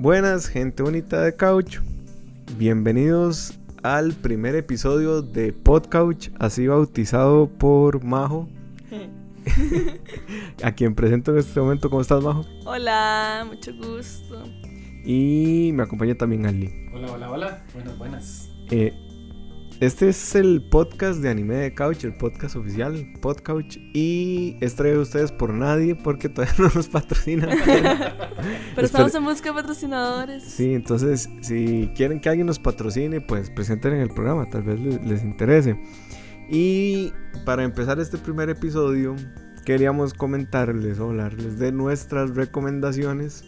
Buenas, gente bonita de Couch. Bienvenidos al primer episodio de Podcouch, así bautizado por Majo. a quien presento en este momento. ¿Cómo estás, Majo? Hola, mucho gusto. Y me acompaña también Ali. Hola, hola, hola. Buenas, buenas. Eh, este es el podcast de anime de Couch, el podcast oficial, Podcouch. Y es traído a ustedes por nadie porque todavía no nos patrocina. Pero estamos en busca de patrocinadores. Sí, entonces si quieren que alguien nos patrocine, pues presenten en el programa, tal vez les, les interese. Y para empezar este primer episodio, queríamos comentarles o hablarles de nuestras recomendaciones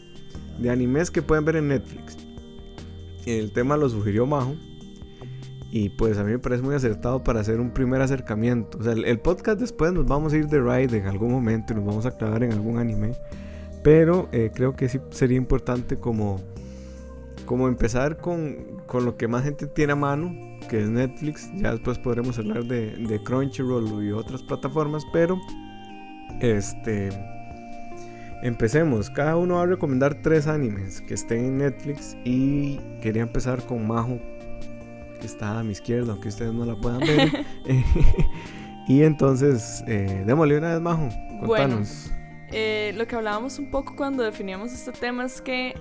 de animes que pueden ver en Netflix. El tema lo sugirió Majo. Y pues a mí me parece muy acertado para hacer un primer acercamiento. O sea, el, podcast después nos vamos a ir de ride en algún momento y nos vamos a clavar en algún anime. Pero eh, creo que sí sería importante como, como empezar con, con, lo que más gente tiene a mano, que es Netflix. Ya después podremos hablar de, de Crunchyroll y otras plataformas. Pero, este... Empecemos. Cada uno va a recomendar tres animes que estén en Netflix. Y quería empezar con Majo que está a mi izquierda, aunque ustedes no la puedan ver. y entonces, eh, démosle una vez, Majo. Contanos. Bueno, eh, lo que hablábamos un poco cuando definíamos este tema es que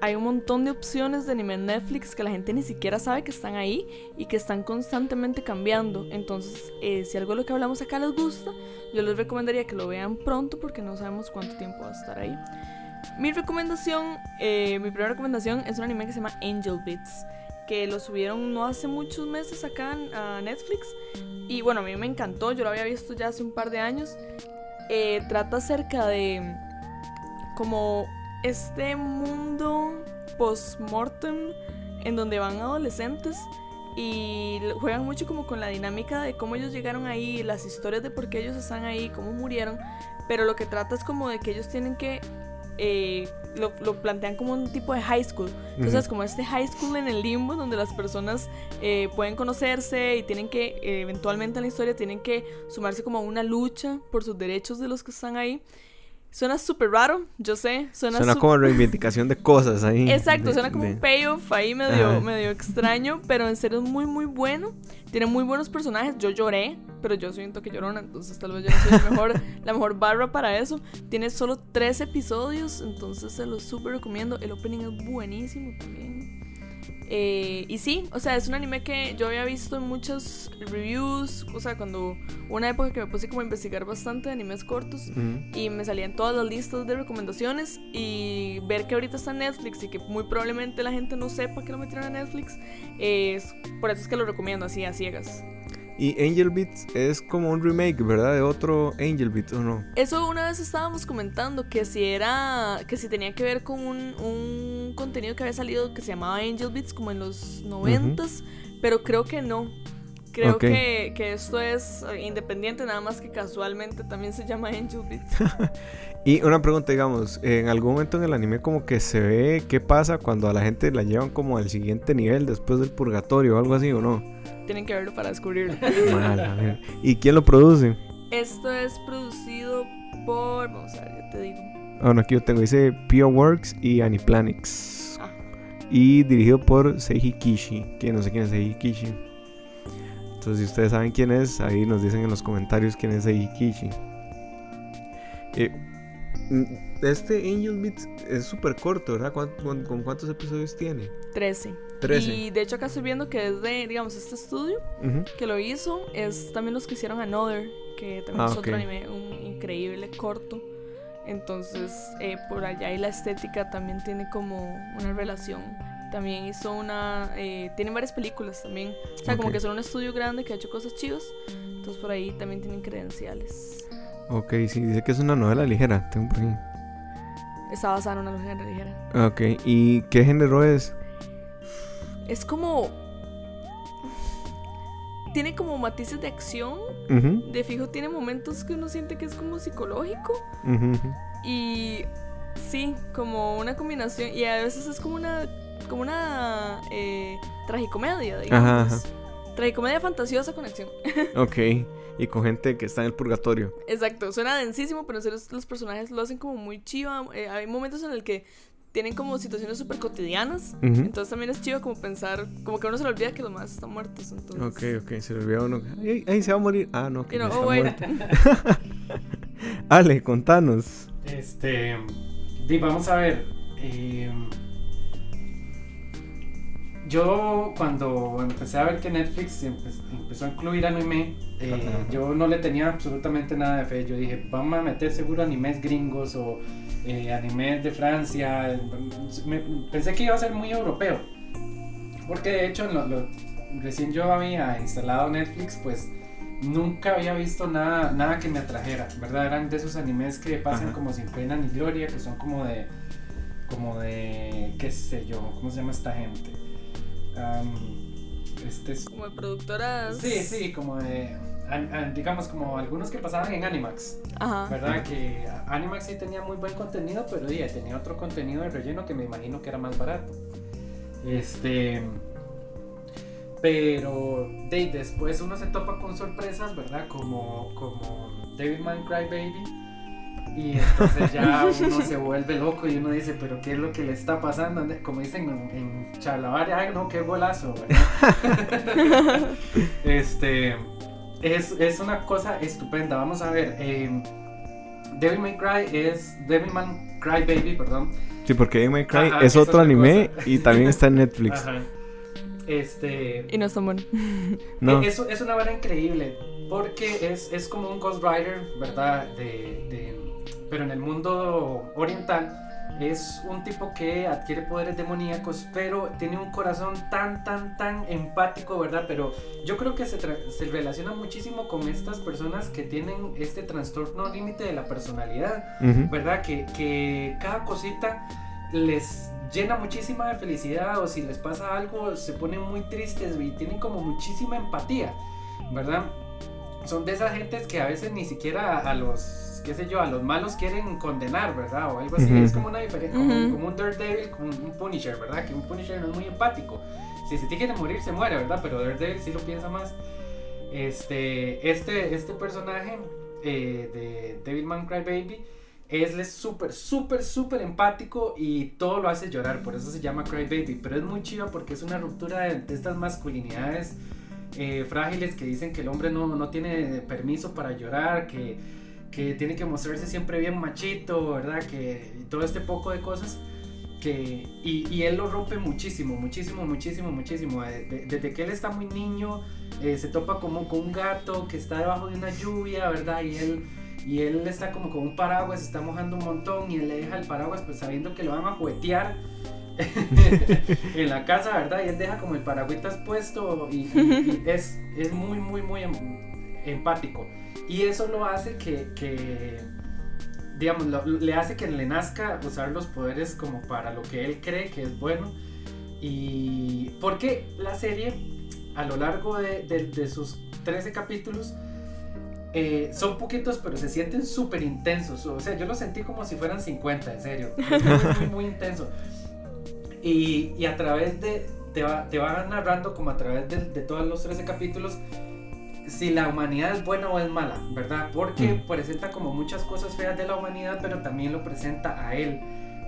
hay un montón de opciones de anime en Netflix que la gente ni siquiera sabe que están ahí y que están constantemente cambiando. Entonces, eh, si algo de lo que hablamos acá les gusta, yo les recomendaría que lo vean pronto porque no sabemos cuánto tiempo va a estar ahí. Mi recomendación, eh, mi primera recomendación es un anime que se llama Angel Beats que lo subieron no hace muchos meses acá a Netflix. Y bueno, a mí me encantó, yo lo había visto ya hace un par de años. Eh, trata acerca de como este mundo post-mortem en donde van adolescentes y juegan mucho como con la dinámica de cómo ellos llegaron ahí, las historias de por qué ellos están ahí, cómo murieron, pero lo que trata es como de que ellos tienen que eh, lo, lo, plantean como un tipo de high school. Entonces, uh -huh. como este high school en el limbo, donde las personas eh, pueden conocerse y tienen que, eh, eventualmente en la historia, tienen que sumarse como a una lucha por sus derechos de los que están ahí. Suena súper raro, yo sé. Suena, suena como reivindicación de cosas ahí. Exacto, suena como de... un payoff ahí medio, medio extraño, pero en serio es muy, muy bueno. Tiene muy buenos personajes. Yo lloré, pero yo soy un toque llorona, entonces tal vez yo no soy la mejor, la mejor barra para eso. Tiene solo tres episodios, entonces se los súper recomiendo. El opening es buenísimo también. Eh, y sí, o sea, es un anime que yo había visto en muchas reviews, o sea, cuando una época que me puse como a investigar bastante de animes cortos uh -huh. y me salían todas las listas de recomendaciones y ver que ahorita está en Netflix y que muy probablemente la gente no sepa que lo metieron a Netflix, eh, por eso es que lo recomiendo así a ciegas. Y Angel Beats es como un remake, ¿verdad? De otro Angel Beats, ¿o no? Eso una vez estábamos comentando, que si era, que si tenía que ver con un, un contenido que había salido que se llamaba Angel Beats como en los noventas, uh -huh. pero creo que no. Creo okay. que, que, esto es independiente, nada más que casualmente también se llama Angel Beats. y una pregunta, digamos, en algún momento en el anime como que se ve qué pasa cuando a la gente la llevan como al siguiente nivel después del purgatorio o algo así, ¿o no? Tienen que verlo para descubrirlo. Mala, ¿Y quién lo produce? Esto es producido por. Vamos a ver, ya te digo. Bueno, aquí yo tengo, dice Pure Works y Aniplanix. Ah. Y dirigido por Seiji Kishi. Que no sé quién es Seiji Kishi. Entonces, si ustedes saben quién es, ahí nos dicen en los comentarios quién es Seiji Kishi. Eh, este Angel Beats es súper corto, ¿verdad? ¿Con, con, con cuántos episodios tiene? 13. 13. Y de hecho acá estoy viendo que es de, digamos, este estudio uh -huh. que lo hizo, es también los que hicieron Another, que también ah, es otro anime, un increíble corto. Entonces, eh, por allá y la estética también tiene como una relación. También hizo una, eh, tienen varias películas también. O sea, okay. como que son un estudio grande que ha hecho cosas chivas. Entonces por ahí también tienen credenciales. Ok, sí, dice que es una novela ligera, tengo por ahí. Está basada en una novela ligera. Ok, ¿y qué género es? es como. Tiene como matices de acción. Uh -huh. De fijo, tiene momentos que uno siente que es como psicológico. Uh -huh. Y sí, como una combinación. Y a veces es como una. Como una eh, tragicomedia, digamos. Ajá, ajá. Tragicomedia fantasiosa con acción. ok. Y con gente que está en el purgatorio. Exacto. Suena densísimo, pero en serio los personajes lo hacen como muy chiva. Eh, hay momentos en el que tienen como situaciones súper cotidianas. Entonces también es chido como pensar, como que uno se le olvida que los más están muertos. Entonces, Ok, ok, se le olvidó uno. Ay, ay, se va a morir. Ah, no, que know, está oh, muerto. Ale, contanos. Este, di, vamos a ver. eh, yo cuando empecé a ver que Netflix empe- empezó a incluir anime, eh, Ajá. yo no le tenía absolutamente nada de fe. Yo dije, vamos a meter seguro animes gringos o eh, animes de Francia. Me- pensé que iba a ser muy europeo. Porque de hecho, lo- lo- recién yo había instalado Netflix, pues nunca había visto nada, nada que me atrajera, ¿verdad? Eran de esos animes que pasan Ajá. como sin pena ni gloria, que son como de, como de, qué sé yo, ¿cómo se llama esta gente? Este es- como de productoras. sí, sí, como de, an- an- digamos, como algunos que pasaban en Animax, Ajá. ¿verdad? Que Animax sí tenía muy buen contenido, pero ya tenía otro contenido de relleno que me imagino que era más barato. Este. Pero de, después uno se topa con sorpresas, ¿verdad? Como, como Devilman Crybaby. Y entonces ya uno se vuelve loco y uno dice, pero ¿qué es lo que le está pasando? Como dicen en, en Charlavaria, ay no, qué golazo, ¿verdad? este, es, es una cosa estupenda. Vamos a ver, eh, Devil May Cry es Devilman Crybaby, perdón. Sí, porque Devil May Cry Ajá, es es otro otra anime cosa. y también está en Netflix. Ajá. Este, Y no está bueno. No. Eh, Es, es una vara increíble porque es, es como un Ghost Rider, ¿verdad? De, de- pero en el mundo oriental es un tipo que adquiere poderes demoníacos, pero tiene un corazón tan, tan, tan empático, ¿verdad? Pero yo creo que se, se relaciona muchísimo con estas personas que tienen este trastorno límite de la personalidad. ¿verdad? Que, que cada cosita les llena muchísima de felicidad o si les pasa algo se ponen muy tristes y tienen como muchísima empatía, ¿verdad? Son de esas gentes que a veces ni siquiera a los, qué sé yo, a los malos quieren condenar, ¿verdad? O algo así, es como una diferencia, como, Ujú. como un Daredevil, como un Punisher, ¿verdad? Que un Punisher no es muy empático. Si se tiene que morir, se muere, ¿verdad? Pero Daredevil sí lo piensa más. Este, este, este personaje eh, de Devilman Crybaby es súper, súper, súper empático y todo lo hace llorar, por eso se llama Crybaby, pero es muy chido porque es una ruptura de, de estas masculinidades eh, frágiles que dicen que el hombre no, no tiene permiso para llorar, que, que tiene que mostrarse siempre bien machito, ¿verdad? Que todo este poco de cosas. Que, y, él lo rompe muchísimo, muchísimo, muchísimo, muchísimo. De- de- desde que él está muy niño, eh, se topa como con un gato que está debajo de una lluvia, ¿verdad? Y él, y él está como con un paraguas, está mojando un montón y él le deja el paraguas pues sabiendo que lo van a juguetear en la casa, ¿verdad? Y él deja como el paragüitas puesto y, y- y es, es muy, muy, muy em- empático. Y eso lo hace que, que, digamos, le hace que le nazca usar los poderes como para lo que él cree que es bueno. Y porque la serie, a lo largo de, de- sus 13 capítulos, eh, son poquitos, pero se sienten súper intensos. O sea, yo lo sentí como si fueran 50, en serio. Muy, muy, intenso. Y, y a través de. Te va, te va narrando, como a través de todos los 13 capítulos, si la humanidad es buena o es mala, ¿verdad? Porque Mm. presenta como muchas cosas feas de la humanidad, pero también lo presenta a él.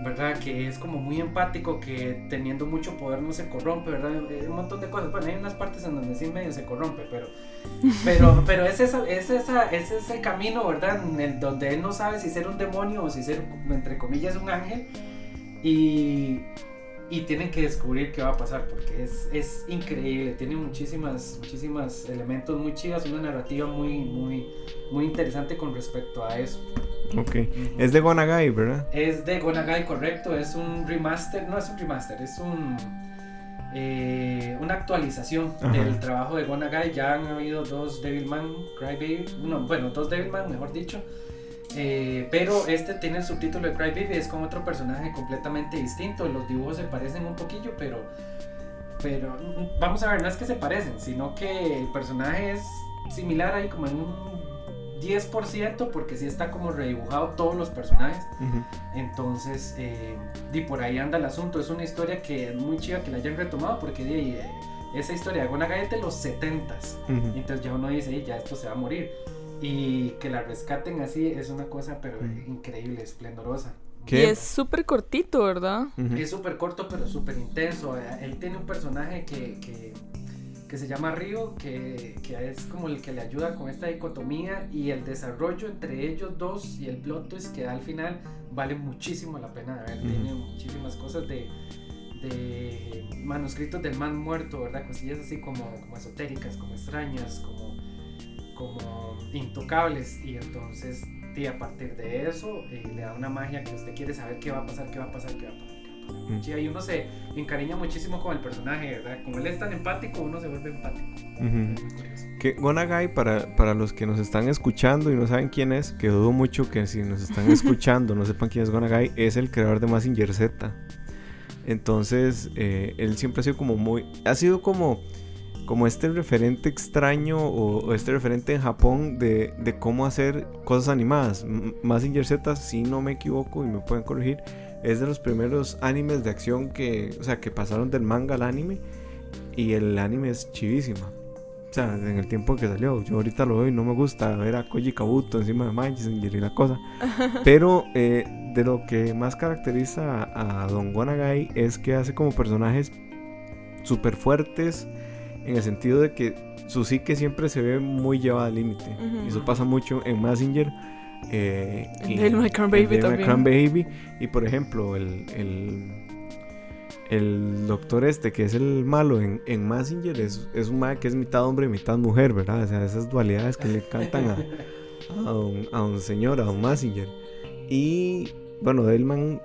¿verdad? Que es como muy empático, que teniendo mucho poder no se corrompe, ¿verdad? Eh, Un montón de cosas. Bueno, hay unas partes en donde sí medio se corrompe, pero, pero, pero es, esa, es, esa, es ese camino, ¿verdad? En el, donde él no sabe si ser un demonio o si ser, entre comillas, un ángel. Y, y tienen que descubrir qué va a pasar, porque es, es increíble. Tiene muchísimas, muchísimas elementos muy chidos, una narrativa muy, muy, muy interesante con respecto a eso. Ok. Es de Gonagai, ¿verdad? Es de Gonagai, correcto. Es un remaster, no es un remaster, es un eh, una actualización Ajá. del trabajo de Gonagai. Ya han habido dos Devilman Crybaby, no, bueno, dos Devilman, mejor dicho. Eh, pero este tiene el subtítulo de Crybaby, es con otro personaje completamente distinto. Los dibujos se parecen un poquillo, pero, pero vamos a ver, no es que se parecen, sino que el personaje es similar ahí como en un 10%, porque sí está como redibujado todos los personajes. Entonces, eh, y por ahí anda el asunto. Es una historia que es muy chida que la hayan retomado porque de eh, esa historia de Gonagai es de los 70s. Ujú. Entonces ya uno dice, "Ey, ya esto se va a morir. Y que la rescaten así es una cosa, pero Mm. increíble, esplendorosa. Y es súper cortito, ¿verdad? Es súper corto, pero súper intenso. Eh, él tiene un personaje que, que, que se llama Río, que, que, es como el que le ayuda con esta dicotomía y el desarrollo entre ellos dos y el plot twist que da al final vale muchísimo la pena de ver. Tiene muchísimas cosas de, de manuscritos del man muerto, ¿verdad? Cosillas así como, como esotéricas, como extrañas, como, como intocables. Y entonces, y a partir de eso, eh, le da una magia que usted quiere saber qué va a pasar, qué va a pasar, qué va a pasar. Mm. Sí, ahí uno se encariña muchísimo con el personaje, ¿verdad? Como él es tan empático, uno se vuelve empático. Que Gonagai, para, para los que nos están escuchando y no saben quién es, que dudo mucho que si nos están escuchando no sepan quién es Gonagai, es el creador de Massinger Z. Entonces, eh, él siempre ha sido como muy. Ha sido como. Como este referente extraño o, este referente en Japón de, de, cómo hacer cosas animadas. Massinger Z, si no me equivoco y me pueden corregir, es de los primeros animes de acción que, o sea, que pasaron del manga al anime. Y el anime es chivísima. O sea, en el tiempo que salió. Yo ahorita lo veo y no me gusta ver a Koji Kabuto encima de Massinger y la cosa. Pero eh, de lo que más caracteriza a, Don Gonagai es que hace como personajes súper fuertes en el sentido de que su psique siempre se ve muy llevada al límite. Y eso pasa mucho en Massinger. Eh, en My Baby también. Baby. Y por ejemplo, el, el, doctor este, que es el malo en, en Massinger, es, es un mae que es mitad hombre y mitad mujer, ¿verdad? O sea, esas dualidades que le cantan a, a, un, a un señor, a un Massinger. Y bueno, Delman,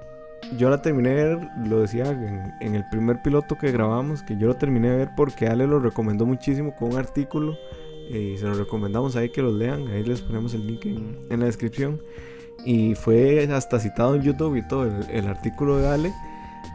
yo la terminé de ver, lo decía en, el primer piloto que grabamos, que yo lo terminé de ver porque Ale lo recomendó muchísimo con un artículo. y se lo recomendamos ahí que los lean, ahí les ponemos el link en, la descripción. Y fue hasta citado en YouTube y todo el, artículo de Ale,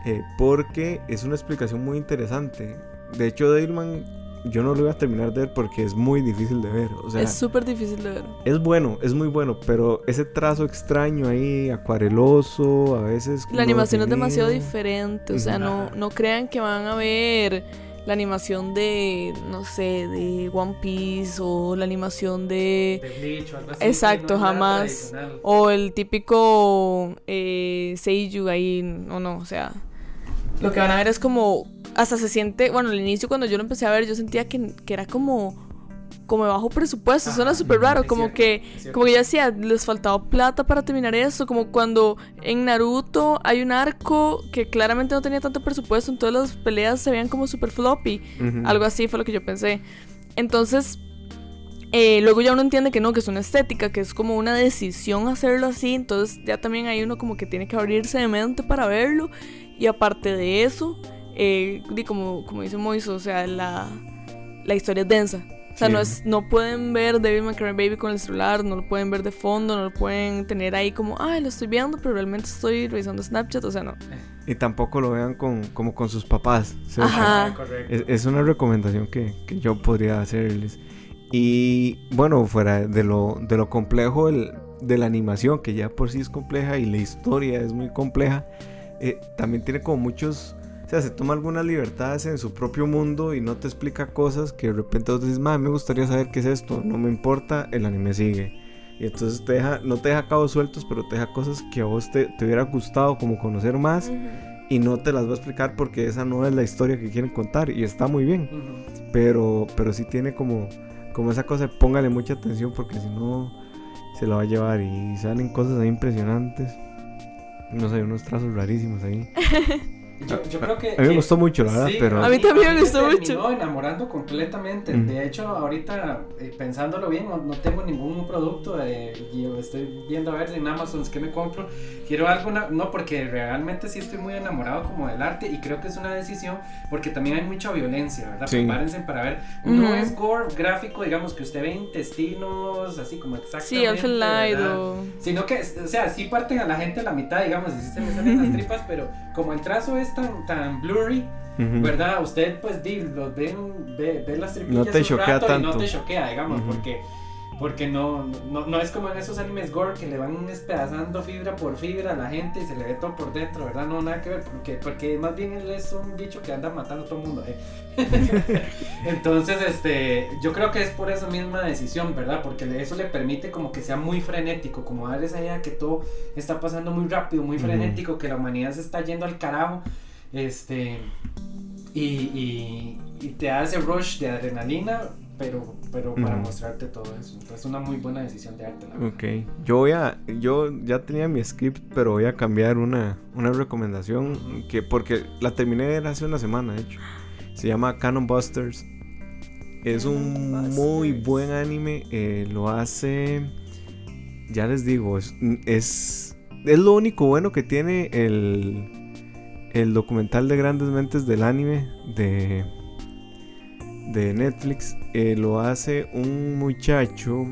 eh, porque es una explicación muy interesante. De hecho, Delman yo no lo voy a terminar de ver porque es muy difícil de ver. O sea, es súper difícil de ver. Es bueno, es muy bueno, pero ese trazo extraño ahí, acuareloso, a veces... La animación es demasiado diferente, o sea, no, no crean que van a ver la animación de, no sé, de One Piece o la animación de... de Bleach o algo así, Exacto, jamás. O el típico eh, Seiyu ahí, no, no, o sea... Lo que van a ver es como hasta se siente, bueno, al inicio cuando yo lo empecé a ver, yo sentía que, que era como como bajo presupuesto, suena súper raro, como que como que ya decía, les faltaba plata para terminar eso, como cuando en Naruto hay un arco que claramente no tenía tanto presupuesto, entonces las peleas se veían como súper floppy, algo así fue lo que yo pensé. Entonces, eh, luego ya uno entiende que no, que es una estética, que es como una decisión hacerlo así, entonces ya también hay uno como que tiene que abrirse de mente para verlo, y aparte de eso, eh, como, como dice Moiso, o sea, la, la historia es densa. O sea, no, es, no pueden ver David McCray Baby con el celular, no lo pueden ver de fondo, no lo pueden tener ahí como, ay, lo estoy viendo, pero realmente estoy revisando Snapchat, o sea, no. Y tampoco lo vean con, como con sus papás. Ajá. Es, es, una recomendación que, que, yo podría hacerles. Y bueno, fuera de lo, de lo complejo de la animación, que ya por sí es compleja y la historia es muy compleja, eh, también tiene como muchos sea, se toma algunas libertades en su propio mundo y no te explica cosas que de repente vos dices, me gustaría saber qué es esto, no me importa, el anime sigue. Y entonces te deja, no te deja cabos sueltos, pero te deja cosas que a vos te, te hubiera gustado como conocer más y no te las va a explicar porque esa no es la historia que quieren contar y está muy bien. Pero, pero sí tiene como, como esa cosa, póngale mucha atención porque si no se lo va a llevar y salen cosas ahí impresionantes. No sé, unos trazos rarísimos ahí. Yo, creo que. A mí me gustó mucho, la verdad, pero. A mí también me gustó mucho. Me enamorando completamente. De hecho, ahorita, eh, pensándolo bien, no, tengo ningún producto. yo estoy viendo a ver en Amazon qué me compro. Quiero algo, no, porque realmente sí estoy muy enamorado como del arte y creo que es una decisión porque también hay mucha violencia, ¿verdad? Prepárense para ver. No es gore gráfico, digamos, que usted ve intestinos, así como exactamente. Sí, Light Sino que, o sea, sí parten a la gente a la mitad, digamos, y sí se me salen las tripas, pero como el trazo es tan, tan blurry, ¿verdad? Usted pues di, los ven, ve, ve las tripillas no te choquea tanto. y no te choquea, digamos, porque Porque no, no, no es como en esos animes gore que le van despedazando fibra por fibra a la gente y se le ve todo por dentro, ¿verdad? No, nada que ver, porque, porque más bien él es un bicho que anda matando a todo el mundo. ¿eh? Entonces, este, yo creo que es por esa misma decisión, ¿verdad? Porque eso le permite como que sea muy frenético, como dar esa idea que todo está pasando muy rápido, muy frenético, que la humanidad se está yendo al carajo. Este, y, y, y te hace rush de adrenalina pero, pero para mostrarte todo eso. Es una muy buena decisión de arte. La ok, yo voy a, yo ya tenía mi script, pero voy a cambiar una, una recomendación que porque la terminé hace una semana, de hecho. Se llama Cannon Busters. Es un muy buen anime. Eh, lo hace, ya les digo, es, es, es lo único bueno que tiene el, el documental de grandes mentes del anime de de Netflix eh, lo hace un muchacho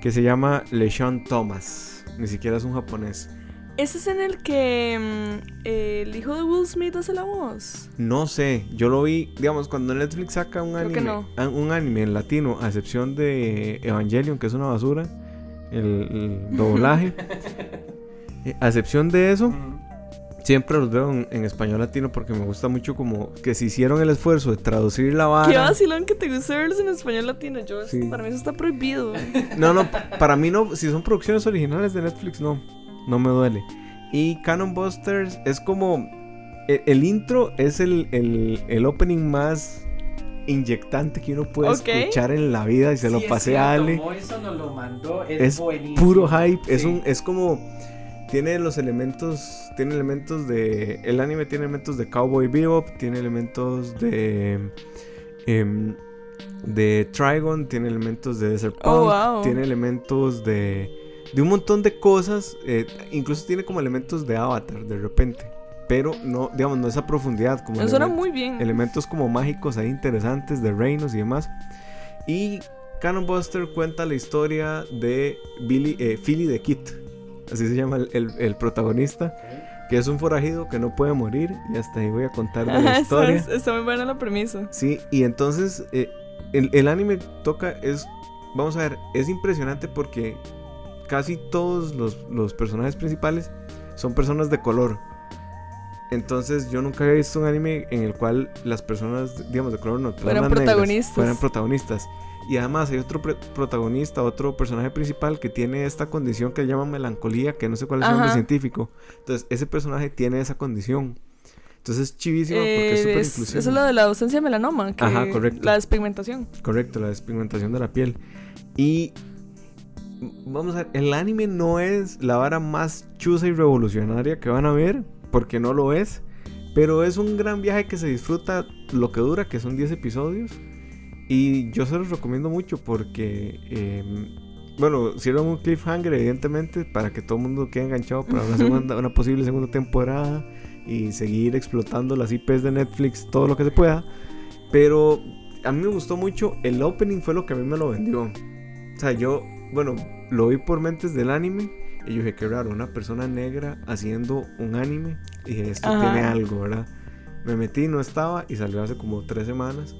que se llama LeSean Thomas. Ni siquiera es un japonés. ¿Ese es en el que mm, el hijo de Will Smith hace la voz? No sé, yo lo vi, digamos, cuando Netflix saca un anime, un anime en latino, a excepción de Evangelion, que es una basura, el, doblaje, eh, a excepción de eso, siempre los veo en, español latino porque me gusta mucho como que se hicieron el esfuerzo de traducir la vara. Qué vacilón que te guste verlos en español latino. Yo, para mí eso está prohibido. No, no, para mí no. Si son producciones originales de Netflix, no. No me duele. Y Canon Busters es como. E, el, intro es el, el, opening más inyectante que uno puede escuchar en la vida y se lo pasé a Ale. lo mandó, es, puro hype, es un es como tiene los elementos, tiene elementos de, el anime tiene elementos de Cowboy Bebop, tiene elementos de, em, de Trigon, tiene elementos de Desert oh, Punk, tiene elementos de, de un montón de cosas, eh, incluso tiene como elementos de Avatar de repente. Pero no, digamos, no esa profundidad. Como suena muy bien. Elementos como mágicos ahí interesantes de reinos y demás. Y Cannon Buster cuenta la historia de Billy, eh, Philly the Kid, así se llama el, protagonista, que es un forajido que no puede morir, y hasta ahí voy a contar la historia. está muy buena la premisa. Sí, y entonces eh, el, anime toca, es, vamos a ver, es impresionante porque casi todos los, personajes principales son personas de color. Entonces yo nunca había visto un anime en el cual las personas, digamos, de color no fueran protagonistas. fueran protagonistas. Y además hay otro protagonista, otro personaje principal que tiene esta condición que llama melancolía, que no sé cuál es el nombre científico. Entonces, ese personaje tiene esa condición. Entonces es chivísimo porque es súper inclusivo. Eso es lo de la ausencia de melanoma. Ajá, correcto. La despigmentación. Correcto, la despigmentación de la piel. Y vamos a ver, el anime no es la vara más chusa y revolucionaria que van a ver, porque no lo es. Pero es un gran viaje que se disfruta lo que dura, que son 10 episodios. Y yo se los recomiendo mucho porque, em, bueno, hicieron un cliffhanger evidentemente para que todo el mundo quede enganchado para una, segunda, una posible segunda temporada y seguir explotando las IPs de Netflix todo lo que se pueda. Pero a mí me gustó mucho, el opening fue lo que a mí me lo vendió. O sea, yo, bueno, lo vi por mentes del anime y yo dije, qué raro, una persona negra haciendo un anime. Y dije, esto tiene algo, ¿verdad? Me metí, no estaba y salió hace como tres semanas.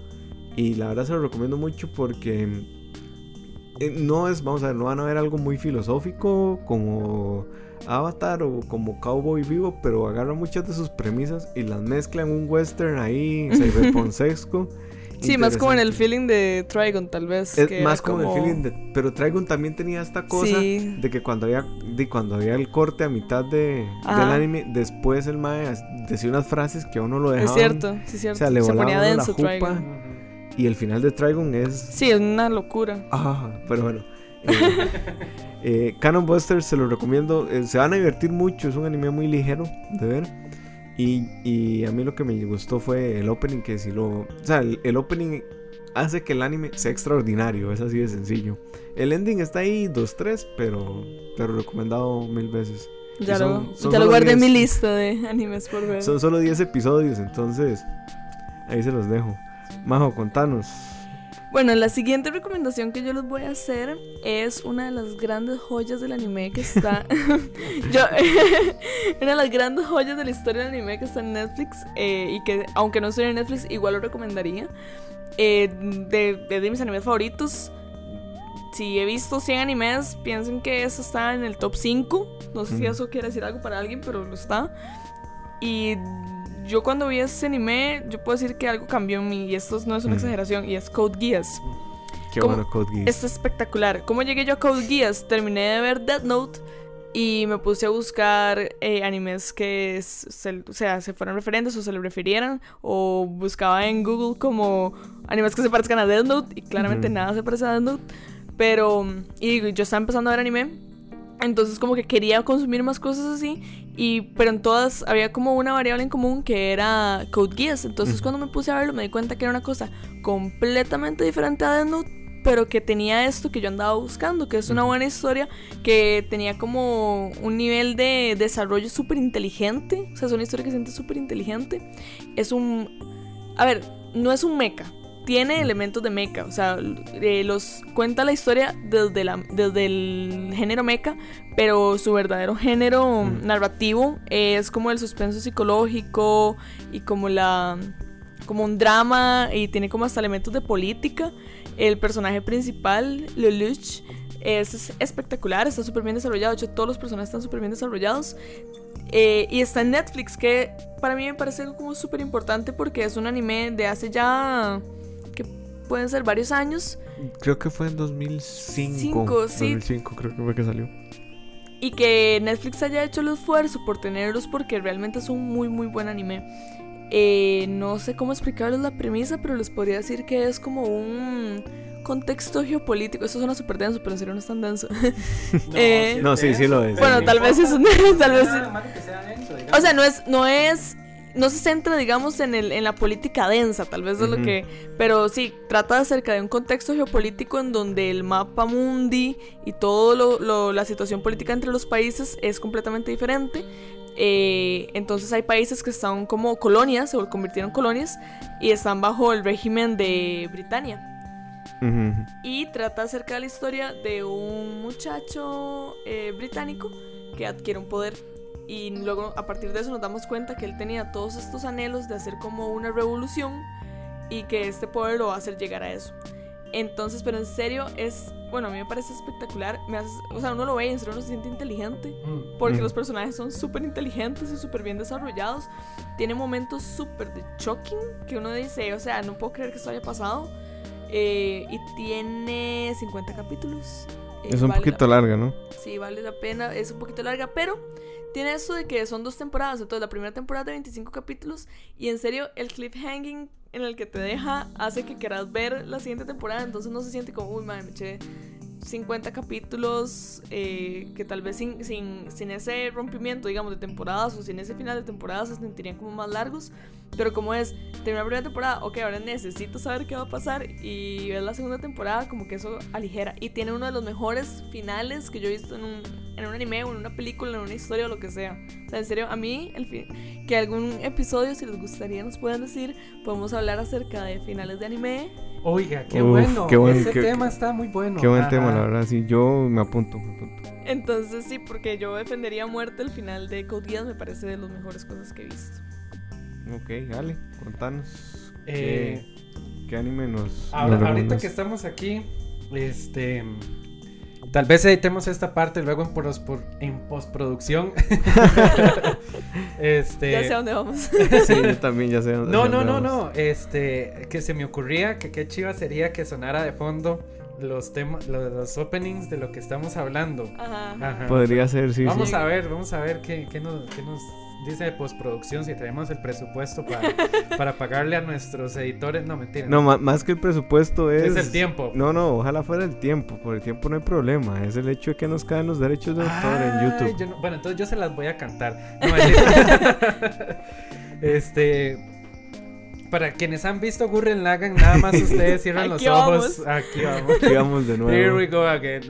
Y la verdad se lo recomiendo mucho porque eh, no es, vamos a ver, no van a ver algo muy filosófico como Avatar o como Cowboy Vivo, pero agarra muchas de sus premisas y las mezcla en un western ahí, cyberponsesco. Sí, más como en el feeling de Trigon, tal vez. Es más como, el feeling de. Pero Trigon también tenía esta cosa de que cuando había, de cuando había el corte a mitad de, del anime, después el mae decía unas frases que a uno lo dejaba. Es cierto, sí, es cierto. O sea, le Se ponía denso, la jupa. Y el final de Trigon es. Sí, es una locura. Ajá, pero bueno. Eh, eh, Canon Buster se lo recomiendo. Eh, se van a divertir mucho. Es un anime muy ligero de ver. Y, y, a mí lo que me gustó fue el opening. Que si lo. O sea, el, opening hace que el anime sea extraordinario. Es así de sencillo. El ending está ahí, 2-3, pero te lo recomendado mil veces. Ya, lo, ya lo guardé en mi lista de animes por ver. Son solo 10 episodios, entonces ahí se los dejo. Majo, contanos. Bueno, la siguiente recomendación que yo les voy a hacer es una de las grandes joyas del anime que está. yo, una de las grandes joyas de la historia del anime que está en Netflix eh, y que, aunque no estoy en Netflix, igual lo recomendaría. Eh, de, de, mis animes favoritos, si he visto 100 animes, piensen que eso está en el top 5. No sé si eso quiere decir algo para alguien, pero lo está. Y yo cuando vi ese anime, yo puedo decir que algo cambió en mí, y esto no es una Mm. exageración, y es Code Geass. Qué ¿Cómo? bueno Code Geass. Es espectacular. ¿Cómo llegué yo a Code Geass? Terminé de ver Death Note y me puse a buscar eh, animes que se, o sea, se fueran referentes o se le refirieran. O buscaba en Google como animes que se parezcan a Death Note y claramente nada se parece a Death Note. Pero, y yo estaba empezando a ver anime. Entonces como que quería consumir más cosas así. Y, pero en todas había como una variable en común que era Code Geass. Entonces cuando me puse a verlo me di cuenta que era una cosa completamente diferente a Death Note. Pero que tenía esto que yo andaba buscando, que es una buena historia, que tenía como un nivel de desarrollo súper inteligente. O sea, es una historia que se siente súper inteligente. Es un... A ver, no es un mecha. Tiene elementos de mecha. O sea, eh, los cuenta la historia desde, la, desde el género mecha, pero su verdadero género Mm. narrativo es como el suspenso psicológico y como la como un drama y tiene como hasta elementos de política. El personaje principal, Lelouch, es espectacular, está súper bien desarrollado. De hecho, todos los personajes están súper bien desarrollados. Eh, y está en Netflix, que para mí me parece como súper importante porque es un anime de hace ya. Pueden ser varios años. Creo que fue en 2005. Cinco, sí. 2005 creo que fue que salió. Y que Netflix haya hecho el esfuerzo por tenerlos porque realmente es un muy muy buen anime. Eh, no sé cómo explicarles la premisa, pero les podría decir que es como un contexto geopolítico. Eso suena súper denso, pero en serio no es tan denso. Eh, No, sí, sí lo es. bueno, tal vez es un... tal vez... O sea, no es, no es, no se centra, digamos, en, el, en la política densa, tal vez es lo que, pero sí, trata acerca de un contexto geopolítico en donde el mapa mundi y todo lo, lo- la situación política entre los países es completamente diferente. Eh, entonces hay países que están como colonias, se convirtieron en colonias, y están bajo el régimen de Britania. Y trata acerca de la historia de un muchacho eh, británico que adquiere un poder. Y luego a partir de eso nos damos cuenta que él tenía todos estos anhelos de hacer como una revolución y que este poder lo va a hacer llegar a eso. Entonces, pero en serio es, bueno, a mí me parece espectacular. Me hace- o sea, uno lo ve y en serio uno se siente inteligente. Mm. Porque Mm. los personajes son súper inteligentes y súper bien desarrollados. Tiene momentos súper de shocking que uno dice, o sea, no puedo creer que esto haya pasado. Eh, y tiene 50 capítulos. Eh, Es un vale poquito la, larga, ¿no? Sí, vale la pena. Es un poquito larga, pero tiene eso de que son dos temporadas. Entonces, la primera temporada de 25 capítulos. Y en serio, el cliffhanging en el que te deja hace que quieras ver la siguiente temporada. Entonces, no se siente como, uy, madre, me eché 50 capítulos eh, que tal vez sin, sin, sin ese rompimiento, digamos, de temporadas o sin ese final de temporada se sentirían como más largos. Pero como es, terminar la primera temporada, ok, ahora necesito saber qué va a pasar y ver la segunda temporada, como que eso aligera. Y tiene uno de los mejores finales que yo he visto en un, en un anime o en una película, en una historia o lo que sea. O sea, en serio, a mí, el fin, que algún episodio, si les gustaría, nos puedan decir, podemos hablar acerca de finales de anime. Oiga, qué Uf, bueno. qué buen- Ese qué- tema está muy bueno. Qué buen Ajá. tema, la verdad. Sí, yo me apunto, me apunto. Entonces sí, porque yo defendería a muerte el final de Code Geass, me parece de las mejores cosas que he visto. Ok, dale, contanos. Eh, ¿Qué, qué anime nos. Ahora, nos ahorita que estamos aquí, este. Tal vez editemos esta parte luego en, pros- por- en postproducción. este. Ya sé a dónde vamos. Sí, yo también ya sé. dónde- No, dónde no, no, vamos. no. Este, que se me ocurría que qué chiva sería que sonara de fondo los temas, los, los openings de lo que estamos hablando. Ajá. Ajá. Podría ser, sí. vamos sí. a ver, vamos a ver qué, qué nos, qué nos dice de postproducción si tenemos el presupuesto para, para pagarle a nuestros editores. No, mentira. No, ma- más que el presupuesto es. Es el tiempo. No, no, ojalá fuera el tiempo. Por el tiempo no hay problema. Es el hecho de que nos caen los derechos de autor en YouTube. yo no- bueno, entonces yo se las voy a cantar. No, este. Para quienes han visto Gurren Lagann, nada más ustedes cierran los Aquí ojos. vamos. Aquí vamos. Aquí vamos de nuevo. Here we go again.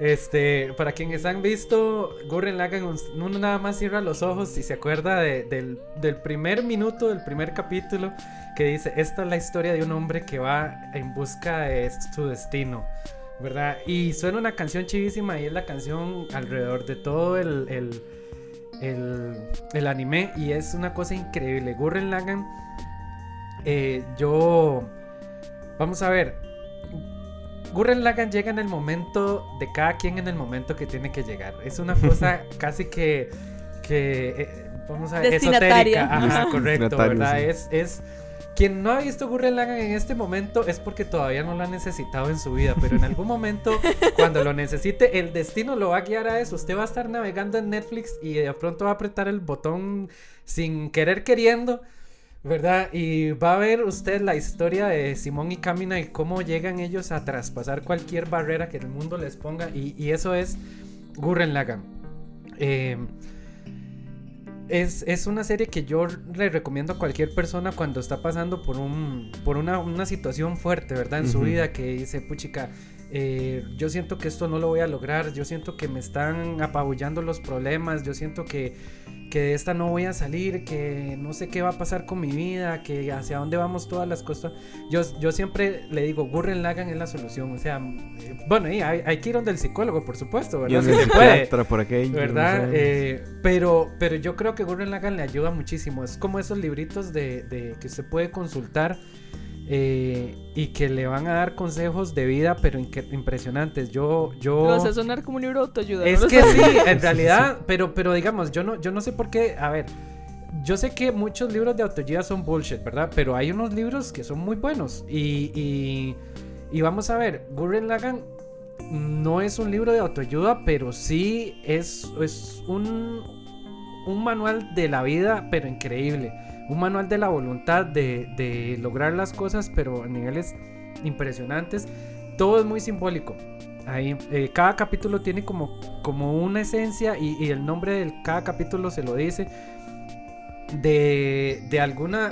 Este, para quienes han visto Gurren Lagann, uno nada más cierra los ojos y se acuerda de- del, primer minuto del primer capítulo que dice, esta es la historia de un hombre que va en busca de su destino, ¿verdad? Y suena una canción chivísima y es la canción alrededor de todo el, el, el, el anime y es una cosa increíble. Gurren Lagann, eh, yo... Vamos a ver, Gurren Lagann llega en el momento de cada quien en el momento que tiene que llegar. Es una cosa casi que, que eh, vamos a ver, esotérica. Ajá, correcto, ¿verdad? sí. Es, es quien no ha visto Gurren Lagann en este momento es porque todavía no lo ha necesitado en su vida, pero en algún momento cuando lo necesite, el destino lo va a guiar a eso. Usted va a estar navegando en Netflix y de pronto va a apretar el botón sin querer queriendo. ¿Verdad? Y va a ver usted la historia de Simón y Camina y cómo llegan ellos a traspasar cualquier barrera que el mundo les ponga. Y, y eso es Gurren Lagann. Eh, es, es una serie que yo le recomiendo a cualquier persona cuando está pasando por, un, por una, una situación fuerte, ¿verdad? En su vida que dice, puchica, eh, yo siento que esto no lo voy a lograr, yo siento que me están apabullando los problemas, yo siento que, que de esta no voy a salir, que no sé qué va a pasar con mi vida, que hacia dónde vamos todas las cosas. Yo, yo siempre le digo, Gurren Lagann es la solución, o sea, eh, bueno, y hay, hay que ir donde el psicólogo, por supuesto, ¿verdad? Si se puede. por ¿Verdad? no sé. Eh, pero, pero yo creo que Gurren Lagann le ayuda muchísimo. Es como esos libritos de, de que usted puede consultar eh, y que le van a dar consejos de vida, pero impresionantes. Yo, yo. Lo hace sonar como un libro de autoayuda. Es ¿no? que sí, en realidad, pero, pero digamos, yo no, yo no sé por qué, a ver, yo sé que muchos libros de autoayuda son bullshit, ¿verdad? Pero hay unos libros que son muy buenos y, y, y vamos a ver, Gurren Lagann no es un libro de autoayuda, pero sí es, es un, un manual de la vida, pero increíble. Un manual de la voluntad de, de lograr las cosas, pero a niveles impresionantes. Todo es muy simbólico. Ahí, eh, cada capítulo tiene como, como una esencia y, y el nombre de cada capítulo se lo dice de, de alguna,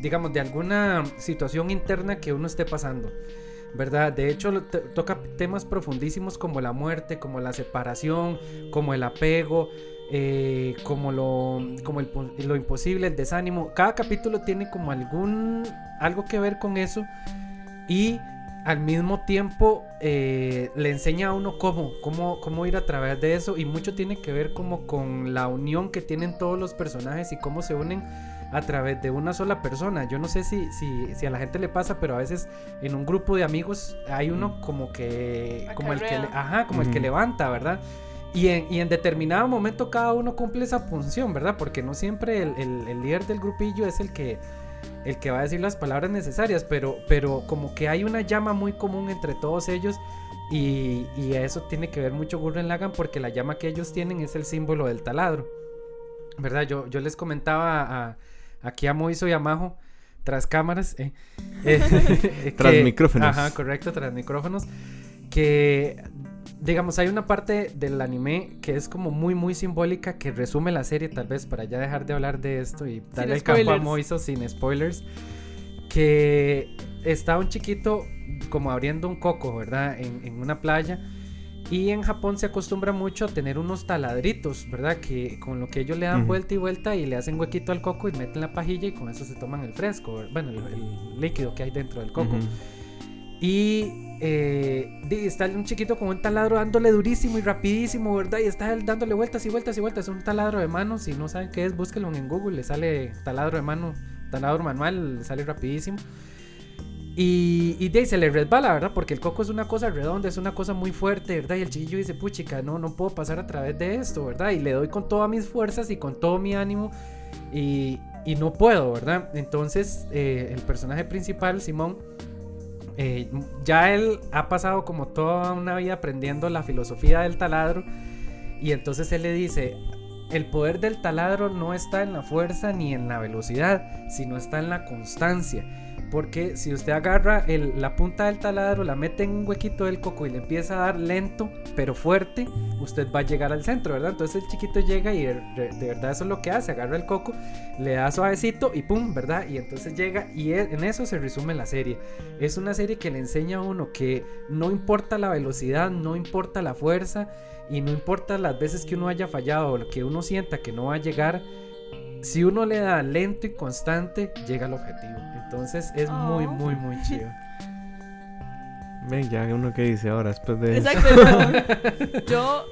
digamos, de alguna situación interna que uno esté pasando. ¿Verdad? De hecho, toca temas profundísimos como la muerte, como la separación, como el apego, eh, como, lo, como el lo imposible, el desánimo. Cada capítulo tiene como algún, algo que ver con eso y al mismo tiempo eh, le enseña a uno cómo, cómo, cómo ir a través de eso y mucho tiene que ver como con la unión que tienen todos los personajes y cómo se unen a través de una sola persona. Yo no sé si, si, si a la gente le pasa, pero a veces en un grupo de amigos hay uno como que, como el que, ajá, como el que levanta, ¿verdad? Y en, y en determinado momento cada uno cumple esa función, ¿verdad? Porque no siempre el, el- el líder del grupillo es el que, el que va a decir las palabras necesarias, pero, pero como que hay una llama muy común entre todos ellos y, y eso tiene que ver mucho Gurren Lagann porque la llama que ellos tienen es el símbolo del taladro, ¿verdad? Yo, yo les comentaba a- aquí a Moiso y a Majo tras cámaras, eh, eh, Tras que- micrófonos. Ajá, correcto, tras micrófonos, que digamos, hay una parte del anime que es como muy, muy simbólica que resume la serie, tal vez para ya dejar de hablar de esto y darle el campo a spoilers. Moiso sin spoilers. Que está un chiquito como abriendo un coco, ¿verdad? En, en una playa. Y en Japón se acostumbra mucho a tener unos taladritos, ¿verdad? Que con lo que ellos le dan vuelta y vuelta y le hacen huequito al coco y meten la pajilla y con eso se toman el fresco, bueno, el, el líquido que hay dentro del coco. Ujú. Y eh, está un chiquito con un taladro dándole durísimo y rapidísimo, ¿verdad? Y está él dándole vueltas y vueltas y vueltas. Es un taladro de mano. Si no saben qué es, búsquenlo en Google. Le sale taladro de mano, taladro manual, le sale rapidísimo. Y, y se le resbala, ¿verdad? Porque el coco es una cosa redonda, es una cosa muy fuerte, ¿verdad? Y el chiquillo dice, puchica, no, no puedo pasar a través de esto, ¿verdad? Y le doy con todas mis fuerzas y con todo mi ánimo y, y no puedo, ¿verdad? Entonces, eh, el personaje principal, Simón, eh, ya él ha pasado como toda una vida aprendiendo la filosofía del taladro y entonces él le dice, el poder del taladro no está en la fuerza ni en la velocidad, sino está en la constancia. Porque si usted agarra la punta del taladro, la mete en un huequito del coco y le empieza a dar lento pero fuerte, usted va a llegar al centro, ¿verdad? Entonces el chiquito llega y de, de- de verdad eso es lo que hace, agarra el coco, le da suavecito y pum, ¿verdad? Y entonces llega y e- en eso se resume la serie. Es una serie que le enseña a uno que no importa la velocidad, no importa la fuerza y no importa las veces que uno haya fallado o que uno sienta que no va a llegar, si uno le da lento y constante, llega al objetivo. Entonces es muy, Oh. muy, muy chido. Ven, ya uno que dice ahora después de Exacto. Yo, yo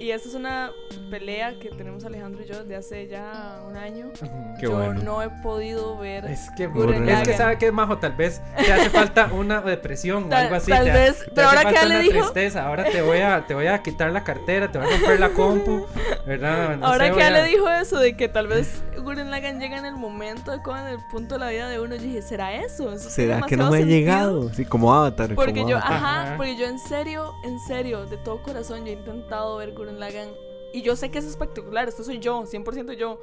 y esta es una pelea que tenemos Alejandro y yo desde hace ya un año. Qué yo bueno. no he podido ver. Es que, Gurren es que sabe que es majo, tal vez te hace falta una depresión o Tal- algo así. tal te, vez, te pero ahora que le dijo- tristeza. Ahora te voy a te voy a quitar la cartera, te voy a romper la compu, ¿verdad? No Ahora sé, que ya a- le dijo eso de que tal vez Gurren Lagann llega en el momento de en el punto de la vida de uno, yo dije, ¿será eso? Eso ¿Será que no me ha sentido". llegado? Sí, como Avatar. Porque como yo, Avatar. ajá, Ajá. porque yo en serio, en serio, de todo corazón, yo he intentado ver Gurren Lagann y yo sé que es espectacular, esto soy yo, 100% yo,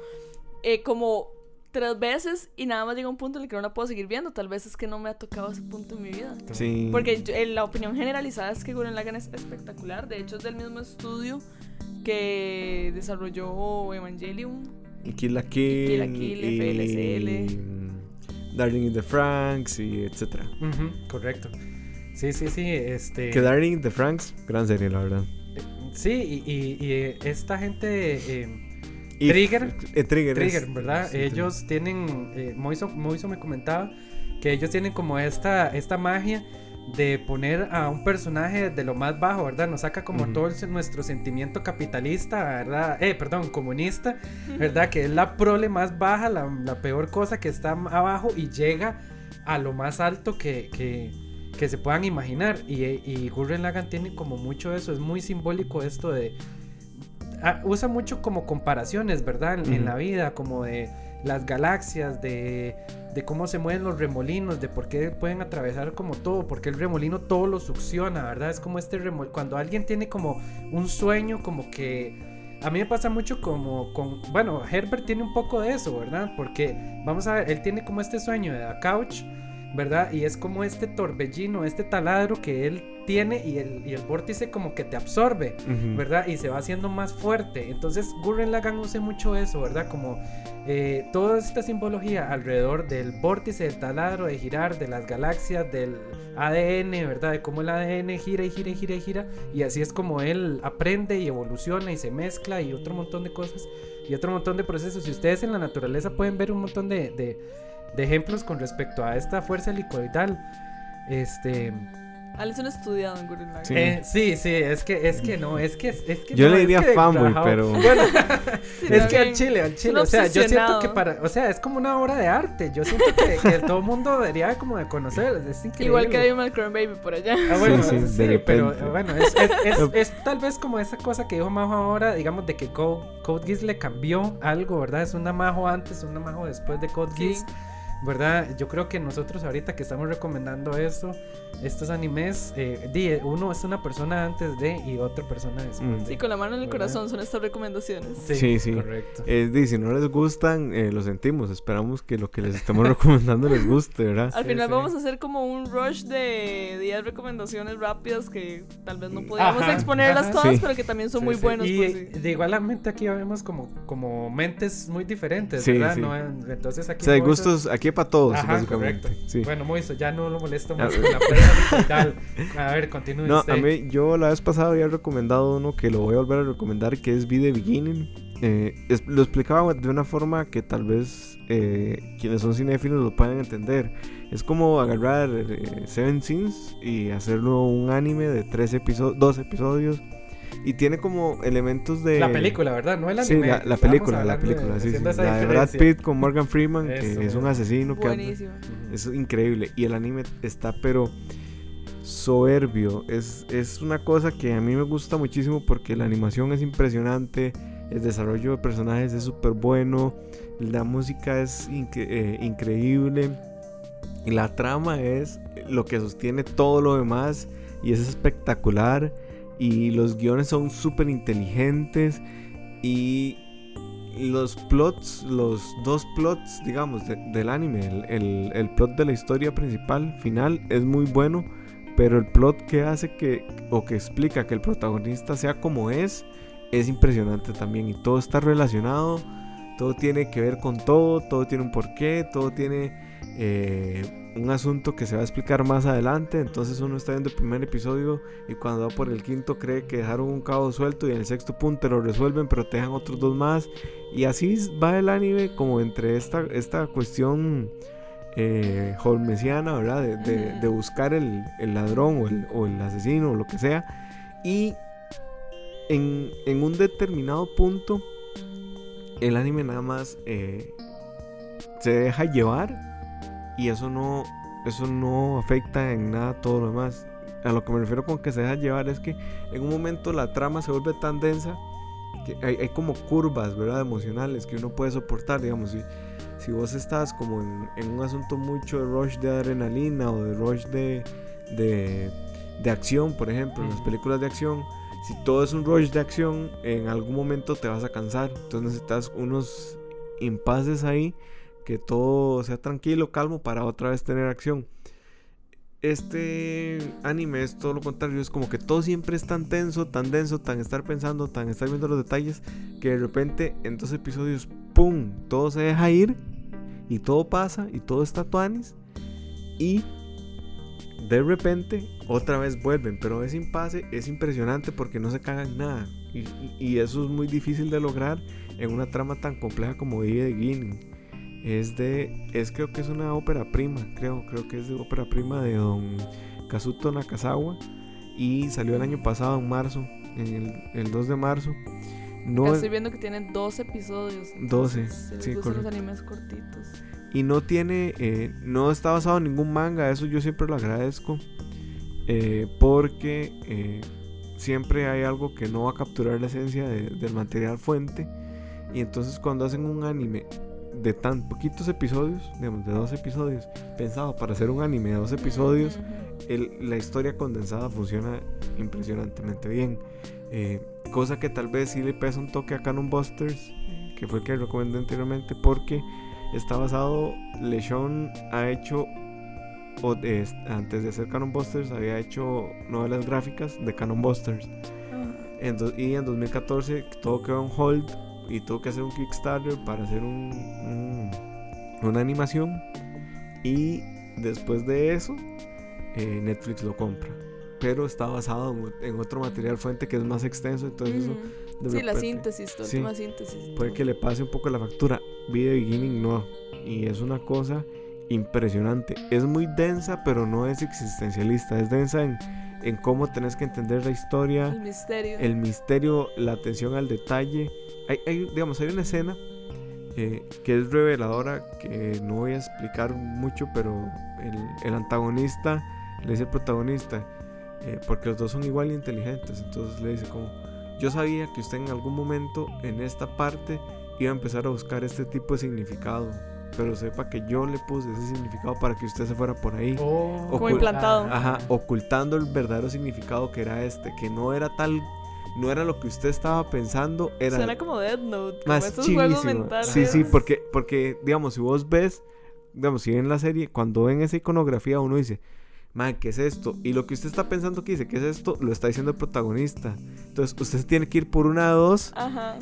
eh, como tres veces y nada más llega un punto en el que no la puedo seguir viendo, tal vez es que no me ha tocado ese punto en mi vida. Sí. Porque yo- eh, la opinión generalizada es que Gurren Lagann es espectacular, de hecho es del mismo estudio que desarrolló Evangelion. Y Kill la Kill. Kill la Kill, y, mm, Darling in the Franks y etcétera. Ujú, correcto. Sí, sí, sí, este Que Darling in the Franks, gran serie, la verdad. Sí, y, y- y, esta gente eh, Y- Trigger. eh, Trigger. es- ¿verdad? sí, ellos tienen, eh, Moiso, Moiso me comentaba que ellos tienen como esta, esta magia de poner a un personaje de lo más bajo, ¿verdad? Nos saca como todo el- nuestro sentimiento capitalista, ¿verdad? Eh, perdón, comunista, ¿verdad? Que es la prole más baja, la, la peor cosa que está abajo y llega a lo más alto que, que, que se puedan imaginar. Y, y Gurren Lagann tiene como mucho eso, es muy simbólico esto de... ah, usa mucho como comparaciones, ¿verdad? En, en la vida, como de las galaxias, de, de cómo se mueven los remolinos, de por qué pueden atravesar como todo, porque el remolino todo lo succiona, ¿verdad? Es como este remolino, cuando alguien tiene como un sueño, como que... A mí me pasa mucho como con... Bueno, Herbert tiene un poco de eso, ¿verdad? Porque, vamos a ver, él tiene como este sueño de la couch, ¿verdad? Y es como este torbellino, este taladro que él tiene y el, y el vórtice como que te absorbe. ¿verdad? Y se va haciendo más fuerte. Entonces Gurren Lagann usa mucho eso, ¿verdad? Como eh, toda esta simbología alrededor del vórtice, del taladro, de girar, de las galaxias, del ADN, ¿verdad? De cómo el ADN gira y gira y gira y gira. Y así es como él aprende y evoluciona y se mezcla y otro montón de cosas y otro montón de procesos. Y ustedes en la naturaleza pueden ver un montón de, de- de ejemplos con respecto a esta fuerza helicoidal. Este... Alison estudiado en Gurren Lagann. Sí. Eh, sí, sí, es que, es que no, es que, es que Yo no, le es diría que fanboy, pero- Bueno, Sí, es que al chile, al chile, un o sea, yo siento que para, o sea, es como una obra de arte, yo siento que, que todo el mundo debería como de conocer, es increíble. Igual que May Cry Baby por allá. Ah, bueno, Sí, sí, sí, de pero repente. bueno, es, es, es- es tal vez como esa cosa que dijo Majo ahora, digamos, de que Code, Code Geass le cambió algo, ¿verdad? Es una Majo antes, una Majo después de Code Sí. Geass, ¿verdad? Yo creo que nosotros ahorita que estamos recomendando esto, estos animes, eh, di, uno es una persona antes de y otra persona después Mm. de. Sí, con la mano en el ¿Verdad? corazón son estas recomendaciones. Sí, sí. Correcto. Eh, di, si no les gustan, eh, lo sentimos. Esperamos que lo que les estamos recomendando les guste, ¿verdad? Al Sí, final sí. vamos a hacer como un rush de 10 recomendaciones rápidas que tal vez no podíamos Ajá, exponerlas ajá. todas, Sí. pero que también son Sí, muy sí. buenos. Y pues, sí. de igualmente aquí vemos como, como mentes muy diferentes, Sí, ¿verdad? sí. No, Entonces aquí O sea, hay Moiso- gustos aquí para todos, Ajá, básicamente. Sí. Bueno, Moiso, ya no lo molesto más con la prueba y tal. A ver, continúe No, usted. a mí, yo la vez pasada había recomendado uno que lo voy a volver a recomendar, que es Be The Beginning. Eh, es- lo explicaba de una forma que tal vez eh, quienes son cinéfilos lo puedan entender. Es como agarrar eh, Seven Sins y hacerlo un anime de tres episodios, dos episodios. Y tiene como elementos de... La película, ¿verdad? No el Sí, anime. la, la película, la de- película, sí, sí. La de Brad. Pitt con Morgan Freeman, que Eso, es un asesino que Buenísimo. Ujú. es increíble. Y el anime está, pero soberbio. Es, es una cosa que a mí me gusta muchísimo porque la animación es impresionante. El desarrollo de personajes es súper bueno. La música es incre- eh, increíble. Y la trama es lo que sostiene todo lo demás. Y es espectacular. Y los guiones son súper inteligentes. Y los plots, los dos plots, digamos, de- del anime, el, el- el plot de la historia principal, final, es muy bueno, pero el plot que hace que, o que explica que el protagonista sea como es, es impresionante también. Y todo está relacionado, todo tiene que ver con todo, todo tiene un porqué, todo tiene eh, un asunto que se va a explicar más adelante. Entonces uno está viendo el primer episodio y cuando va por el quinto cree que dejaron un cabo suelto y en el sexto punto lo resuelven, pero te dejan otros dos más. Y así va el anime como entre esta, esta cuestión eh, holmesiana, ¿verdad? De, de- de buscar el, el ladrón o el, o el asesino o lo que sea. Y en, en un determinado punto, el anime nada más eh, se deja llevar y eso no, eso no afecta en nada todo lo demás. A lo que me refiero con que se deja llevar es que en un momento la trama se vuelve tan densa que hay, hay como curvas, ¿verdad? Emocionales que uno puede soportar, digamos, si, si vos estás como en, en un asunto mucho de rush de adrenalina o de rush de, de, de acción, por ejemplo, en las películas de acción, si todo es un rush de acción, en algún momento te vas a cansar. Entonces necesitas unos impases ahí, que todo sea tranquilo, calmo, para otra vez tener acción. Este anime es todo lo contrario, es como que todo siempre es tan tenso, tan denso, tan estar pensando, tan estar viendo los detalles, que de repente en dos episodios, ¡pum! Todo se deja ir y todo pasa y todo está tuanis y de repente otra vez vuelven, pero ese impasse es impresionante porque no se cagan nada y, eso es muy difícil de lograr en una trama tan compleja como Vive de Guinea. Es de, es creo que es una ópera prima, creo, creo que es de ópera prima de don Kazuto Nakazawa y salió el año pasado en marzo, en el, el 2 de marzo. No estoy viendo que tiene 12 episodios. 12, entonces, Si les sí, gustan los correcto. animes cortitos. Y no tiene, eh, no está basado en ningún manga, eso yo siempre lo agradezco. eh, porque eh, siempre hay algo que no va a capturar la esencia de- del material fuente. Y entonces cuando hacen un anime de tan poquitos episodios, digamos de dos episodios, pensado para hacer un anime de dos episodios, el- la historia condensada funciona impresionantemente bien. Eh, cosa que tal vez sí le pesa un toque a Canon Busters, que fue el que recomendé anteriormente, porque está basado. Lechon ha hecho. o de- antes de hacer Canon Busters, había hecho novelas gráficas de Canon Busters. Ah, En do- y en 2014 todo quedó en hold y tuvo que hacer un Kickstarter para hacer un, un- una animación. Y después de eso, eh, Netflix lo compra. Pero está basado en, otro material fuente que es más extenso. Entonces, eso ujú. de Sí, la síntesis, sí. última síntesis. puede que le pase un poco la factura. Video Beginning no. Y es una cosa impresionante. Es muy densa, pero no es existencialista. Es densa en, en cómo tenés que entender la historia El misterio. el misterio, la atención al detalle. Hay, hay, digamos, hay una escena eh, que es reveladora, que no voy a explicar mucho, pero el, el antagonista le dice al protagonista, eh, porque los dos son igual de inteligentes, entonces le dice como, yo sabía que usted en algún momento en esta parte iba a empezar a buscar este tipo de significado. Pero sepa que yo le puse ese significado para que usted se fuera por ahí. Oh, Como implantado. Ajá, ocultando el verdadero significado que era este, que no era tal, no era lo que usted estaba pensando, era Suena como Dead Note. Como más esos juegos chivísimo. mentales. Sí, sí, porque, porque, digamos, si vos ves, digamos, si ven la serie, cuando ven esa iconografía, uno dice, man, ¿qué es esto? Y lo que usted está pensando que dice, ¿qué es esto? Lo está diciendo el protagonista. Entonces, usted tiene que ir por una de dos, Ajá.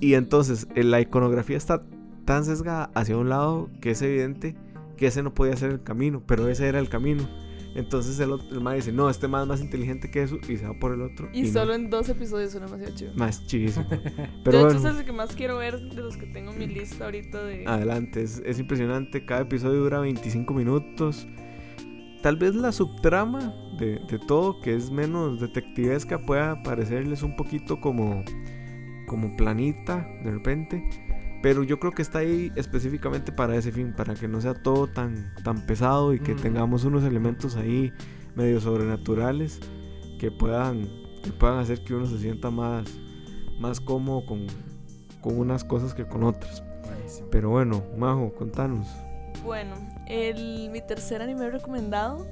y entonces eh, la iconografía está tan sesgada hacia un lado que es evidente que ese no podía ser el camino, pero ese era el camino. Entonces el, otro, el dice, no, este man es más inteligente que eso y se va por el otro. Y, solo en dos episodios suena demasiado chido. Más chivísimo. de hecho, bueno, es el que más quiero ver de los que tengo en mi lista ahorita de... adelante, es, es impresionante. Cada episodio dura 25 minutos. Tal vez la subtrama de, de todo, que es menos detectivesca, pueda parecerles un poquito como, como planita de repente. Pero yo creo que está ahí específicamente para ese fin, para que no sea todo tan, tan pesado y que Mm. tengamos unos elementos ahí medio sobrenaturales que puedan, que puedan hacer que uno se sienta más, más cómodo con, con unas cosas que con otras. Buenísimo. Pero bueno, Majo, contanos. Bueno, el, mi tercer anime recomendado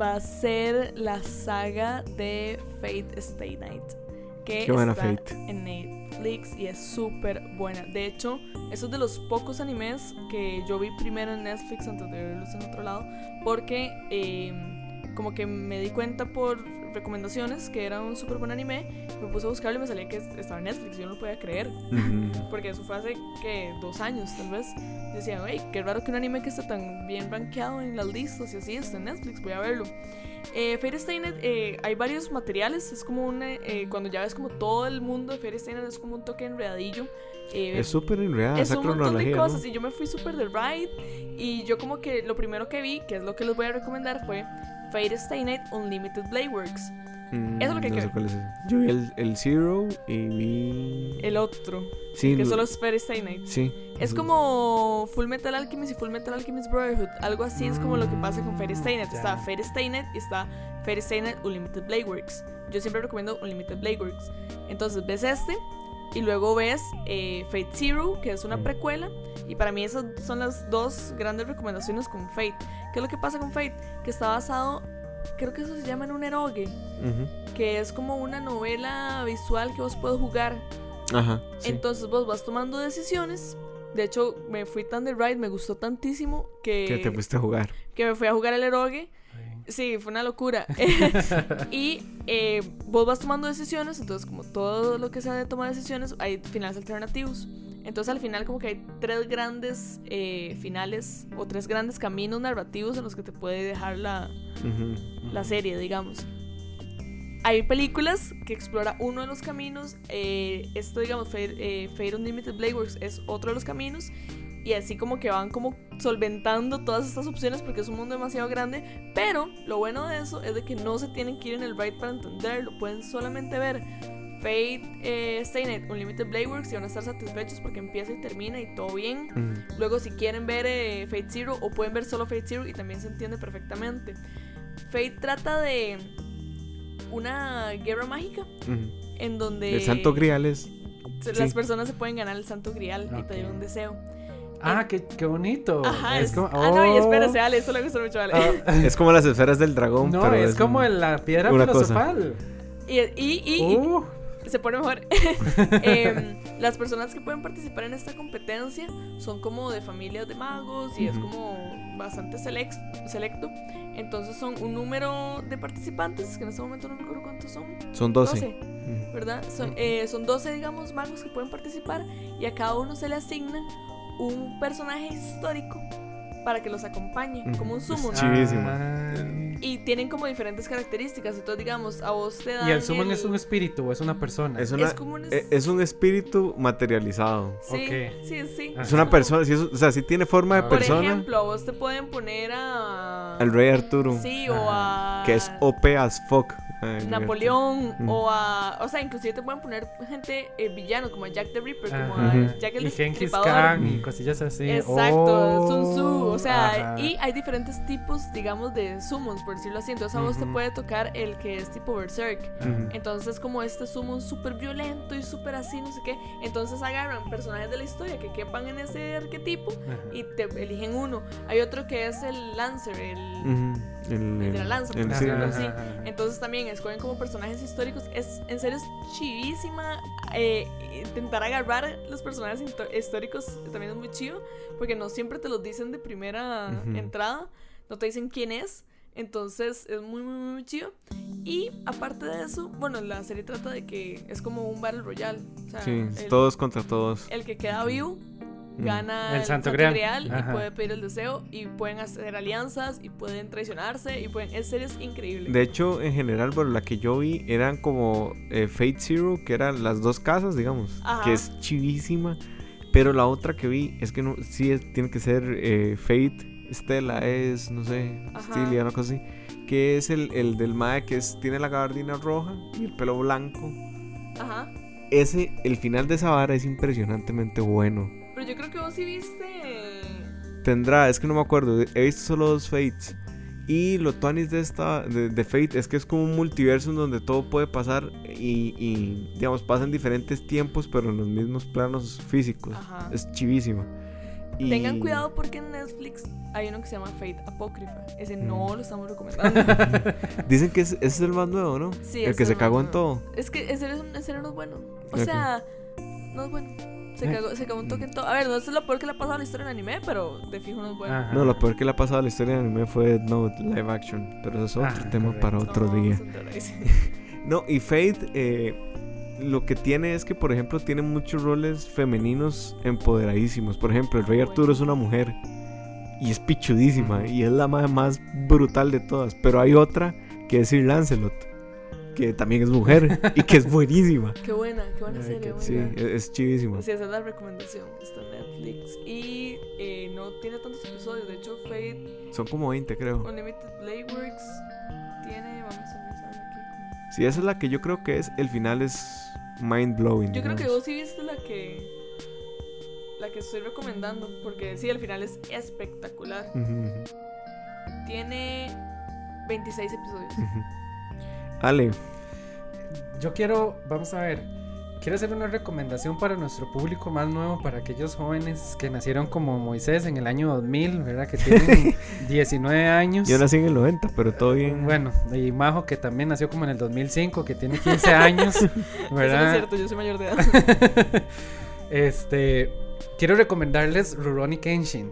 va a ser la saga de Fate Stay Night. Que Qué buena está Fate. en Netflix y es súper buena. De hecho, eso es de los pocos animes que yo vi primero en Netflix antes de verlos en otro lado. Porque eh, como que me di cuenta por recomendaciones que era un súper buen anime. Me puse a buscarlo y me salía que estaba en Netflix. Yo no lo podía creer. Porque eso fue hace que dos años, tal vez. Decían, hey, qué raro que un anime que está tan bien rankeado en las listas y así está en Netflix, voy a verlo. Eh, Fairy Tail Net, eh, hay varios materiales, es como un. eh, cuando ya ves como todo el mundo de Fairy Tail Net es como un toque enredadillo. Eh, es súper enredada es esa un montón de cronología. ¿no? cosas y yo me fui súper de ride y yo como que lo primero que vi, que es lo que les voy a recomendar, fue Fate Stay Night Unlimited Blade Works. Mm, Eso es lo que no ver. cuál es. Yo vi el, el Zero y vi. El otro, Sí, que lo- solo es Fairy Stay Night. Sí. Es como Full Metal Alchemist y Full Metal Alchemist Brotherhood. Algo así es como lo que pasa con Fairy Stay Night. Mm, Está. Fairy Stay Night y está Fairy Stay Night Unlimited Blade Works. Yo siempre recomiendo Unlimited Blade Works. Entonces ves este y luego ves eh, Fate Zero, que es una precuela. Y para mí esas son las dos grandes recomendaciones con Fate. ¿Qué es lo que pasa con Fate? Que está basado, creo que eso se llama en un eroge, Ujú. que es como una novela visual que vos puedes jugar. Ajá. sí. Entonces vos vas tomando decisiones. De hecho, me fui tan de ride, me gustó tantísimo que, que te fuiste a jugar. que me fui a jugar el eroge. Sí, fue una locura. y eh, vos vas tomando decisiones, entonces como todo lo que sea de tomar decisiones, hay finales alternativos. Entonces al final como que hay tres grandes eh, finales o tres grandes caminos narrativos en los que te puede dejar la, la serie, digamos. Hay películas que explora uno de los caminos. eh, esto, digamos, Fate, eh, Fate Unlimited Blade Works es otro de los caminos. Y así como que van como solventando todas estas opciones porque es un mundo demasiado grande. Pero lo bueno de eso es de que no se tienen que ir en el ride para entenderlo. Pueden solamente ver Fate eh, Stay Night Unlimited Blade Works y van a estar satisfechos porque empieza y termina y todo bien. Ujú. Luego, si quieren ver eh, Fate Zero o pueden ver solo Fate Zero y también se entiende perfectamente. Fate trata de una guerra mágica en donde El Santo Grial es. sí. las personas se pueden ganar el Santo Grial y pedir un deseo. Ah, qué, qué bonito. Ajá, es es- como, Ah, no, y oh. espérate, Ale, esto le gusta mucho a Ale. Ah, Es como las esferas del dragón. no, pero es como un- la piedra cosa. filosofal. Y, y, y- y Uh, se pone mejor. Em, las personas que pueden participar en esta competencia son como de familias de magos y es Ujú. como bastante selec- selecto. Entonces son un número de participantes, que en este momento no recuerdo cuántos son. Son 12. 12, Ujú. ¿verdad? Son, eh, son 12, digamos, magos que pueden participar y a cada uno se le asigna un personaje histórico para que los acompañe, como un summon. Sí. Chivísimo. ah. Y tienen como diferentes características. Entonces, digamos, a vos te dan. ¿Y el summon es un espíritu o es una persona? Es, una- es como un. e- es un espíritu materializado. Sí, Ok. sí, sí. Ah. Es una persona, sí es- o sea, sí tiene forma de Por Por persona. ejemplo, a vos te pueden poner a. Al rey Arturo. Sí, o a. Que es OP as fuck. Ay, el rey Napoleón Mm. o a, o sea, inclusive te pueden poner gente eh, villano como a Jack the Ripper, como Ajá. a Ujú. Jack el y Destripador. Khan y cosillas así. Exacto, Oh, Sun Tzu, o sea, ajá. y hay diferentes tipos, digamos, de summons, por decirlo así. Entonces a vos te Ujú. puede tocar el que es tipo Berserk. Ujú. Entonces como este summon súper violento y súper así, no sé qué. Entonces agarran personajes de la historia que quepan en ese arquetipo Ajá. y te eligen uno. Hay otro que es el Lancer, el... Ujú. El, El de la lanza, el- sí, ajá, ajá. Entonces también escogen como personajes históricos. Es en serio es chivísima. eh, intentar agarrar los personajes históricos también es muy chido. Porque no siempre te los dicen de primera Ujú. entrada. No te dicen quién es. Entonces es muy, muy, muy chido. Y aparte de eso, bueno, la serie trata de que es como un Battle Royale. O sea, sí, el, todos contra todos. el que queda vivo. Gana El el, Santo Santo, Grial. Grial, y puede pedir el deseo y pueden hacer alianzas y pueden traicionarse y pueden es serio es increíble De hecho, en general, bueno, la que yo vi eran como eh, Fate Zero, que eran las dos casas, digamos, Ajá. que es chivísima. Pero la otra que vi es que no, sí es- tiene que ser eh, Fate Stella, es, no sé. Stilia, una cosa así. Que es el, el del Mae que es, tiene la gabardina roja y el pelo blanco. ajá Ese, el final de esa vara es impresionantemente bueno. Pero yo creo que vos sí viste Tendrá, es que no me acuerdo, he visto solo dos Fates. Y lo tuanis de esta, de, de Fate, es que es como un multiverso en donde todo puede pasar y, y, digamos, pasan diferentes tiempos, pero en los mismos planos físicos. Ajá. Es chivísima. Y- tengan cuidado porque en Netflix hay uno que se llama Fate Apócrifa ese no Mm. lo estamos recomendando Dicen que ese, ese es el más nuevo, ¿no? sí el es que se más cagó en nuevo. todo. es que en serio, es en serio no es bueno o Ok. sea no es bueno se cagó, se cagó un toque en todo a ver no es lo peor que le ha pasado a la historia en anime pero de fijo no es bueno Ajá. No, lo peor que le ha pasado a la historia de anime fue Note live action, pero eso es otro Ah, tema correcto. para otro No, día. No, y Fate eh, lo que tiene es que, por ejemplo, tiene muchos roles femeninos empoderadísimos. Por ejemplo, el Rey Arturo es una mujer y es pichudísima y es la madre más brutal de todas. Pero hay otra que es Sir Lancelot, que también es mujer y que es buenísima. qué buena qué buena serie Sí, es, es chivísima. Sí, esa es la recomendación. Está en Netflix. Y eh, no tiene tantos episodios. De hecho, Fate Son como 20, creo. Unlimited Blade Works tiene. Vamos a revisar aquí. Si esa es la que yo creo que es, el final es mind blowing. Yo creo que vos sí viste la que. La que estoy recomendando. Porque sí, el final es espectacular. Tiene 26 episodios. Ale. Yo quiero, vamos a ver, quiero hacer una recomendación para nuestro público más nuevo, para aquellos jóvenes que nacieron como Moisés en el año 2000, ¿verdad? Que tienen 19 años. Yo nací en el 90, pero todo bien. Bueno, y Majo que también nació como en el 2005, que tiene 15 años, ¿verdad? Eso es cierto, yo soy mayor de edad. este, quiero recomendarles Rurouni Kenshin.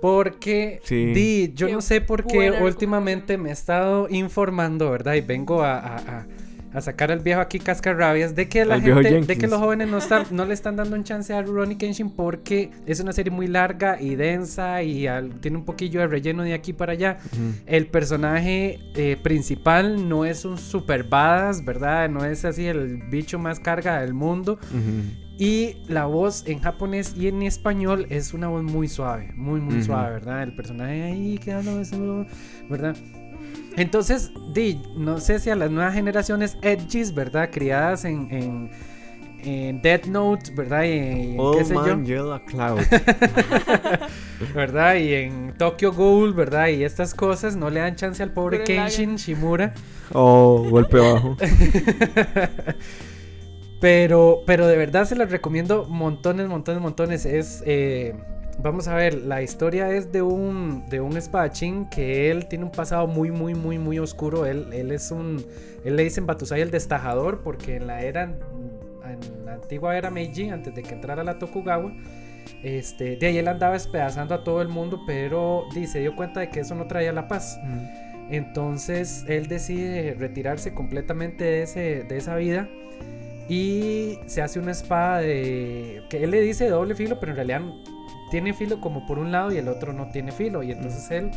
Porque Sí. di, yo Qué no sé por qué últimamente me he estado informando, ¿verdad? Y vengo a, a- a- a sacar al viejo aquí cascarrabias de que la gente, de que los jóvenes no, están, no le están dando un chance a Rurouni Kenshin porque es una serie muy larga y densa y al- tiene un poquillo de relleno de aquí para allá. El personaje eh, principal no es un super badass, ¿verdad? No es así el bicho más carga del mundo. Y la voz en japonés y en español es una voz muy suave, muy, muy suave, ¿verdad? El personaje ahí que habla eso, ¿verdad? Entonces, di, no sé si a las nuevas generaciones edgys, ¿verdad? Criadas en, en, en Death Note, ¿verdad? Y en, qué sé yo, Man Yellow Cloud. ¿verdad? Y en Tokyo Ghoul, ¿verdad? Y estas cosas no le dan chance al pobre. Kenshin Shimura. Oh, golpe bajo. Pero, pero de verdad se las recomiendo montones, montones, montones. Es, eh, vamos a ver, la historia es de un, de un espadachín que él tiene un pasado muy, muy, muy, muy oscuro. Él, él es un, él le dicen Batusai el destajador porque en la era, en la antigua era Meiji, antes de que entrara la Tokugawa, este, de ahí él andaba despedazando a todo el mundo, pero di, se dio cuenta de que eso no traía la paz. Entonces él decide retirarse completamente de, ese, de esa vida y se hace una espada de... que él le dice doble filo, pero en realidad tiene filo como por un lado y el otro no tiene filo. Y entonces él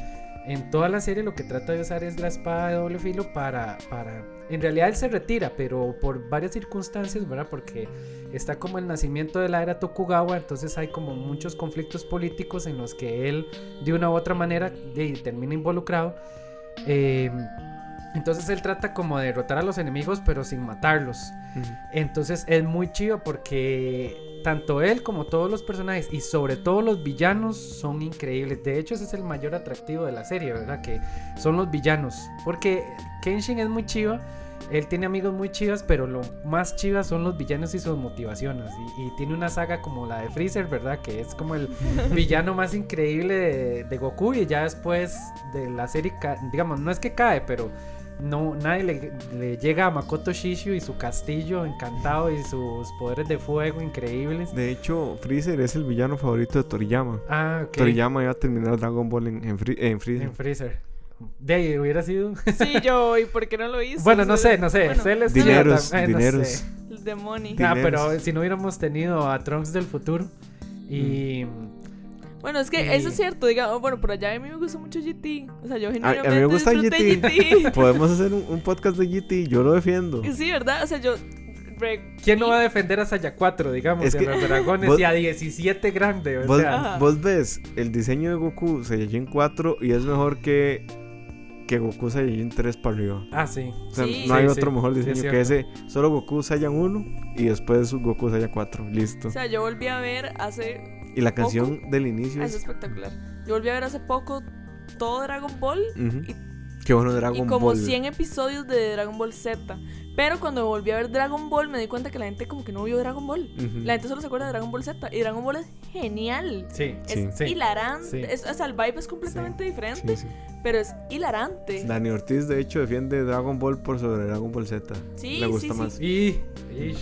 en toda la serie lo que trata de usar es la espada de doble filo para... para en realidad él se retira, pero por varias circunstancias, ¿verdad? Porque está como el nacimiento de la era Tokugawa, entonces hay como muchos conflictos políticos en los que él de una u otra manera termina involucrado. Eh, entonces él trata como de derrotar a los enemigos pero sin matarlos. Entonces es muy chido porque tanto él como todos los personajes y sobre todo los villanos son increíbles. De hecho ese es el mayor atractivo de la serie, ¿verdad? Que son los villanos. Porque Kenshin es muy chido. Él tiene amigos muy chivas, pero lo más chivas son los villanos y sus motivaciones. Y, y tiene una saga como la de Freezer, ¿verdad? Que es como el villano más increíble de, de Goku. Y ya después de la serie, digamos, no es que cae, pero no, nadie le, le llega a Makoto Shishio y su castillo encantado y sus poderes de fuego increíbles. De hecho, Freezer es el villano favorito de Toriyama. Ah, ok. Toriyama iba a terminar Dragon Ball en, en, Free- en Freezer. En Freezer. De ahí hubiera sido. Sí, yo, ¿y por qué no lo hizo? bueno, no sé, no sé. bueno, Dineros, eh, no dineros. sé. El demonio. Ah, pero si no hubiéramos tenido a Trunks del futuro y Bueno, es que eso es cierto, digamos, bueno, por allá a mí me gusta mucho GT. O sea, yo A, a genuinamente mí me gusta disfruté GT. Podemos hacer un, un podcast de GT. Yo lo defiendo. Sí, ¿verdad? O sea, yo... re- ¿quién no va a defender a Saya 4, digamos, Es y a que los dragones vos- y a 17 grande? O Vos, sea, vos ves el diseño de Goku Saiyajin 4 y es mejor que, que Goku Saiyajin 3 para arriba. ah, sí. O sea, Sí. no hay Sí, otro sí, mejor sí, es diseño que ese. Solo Goku Saiyan 1 y después Goku Saiyan 4. Listo. O sea, yo volví a ver hace... y la canción del inicio ah, Es es. espectacular. Yo volví a ver hace poco todo Dragon Ball y- Qué bueno Dragon y como Ball. 100 episodios de Dragon Ball Z. Pero cuando volví a ver Dragon Ball me di cuenta que la gente como que no vio Dragon Ball. La gente solo se acuerda de Dragon Ball Z. Y Dragon Ball es genial. Sí, Es Sí. hilarante. Sí. Es, o sea, el vibe es completamente diferente. Sí, sí. Pero es hilarante. Dani Ortiz, de hecho, defiende Dragon Ball por sobre Dragon Ball Z. Sí, Le gusta sí, más. sí. Y,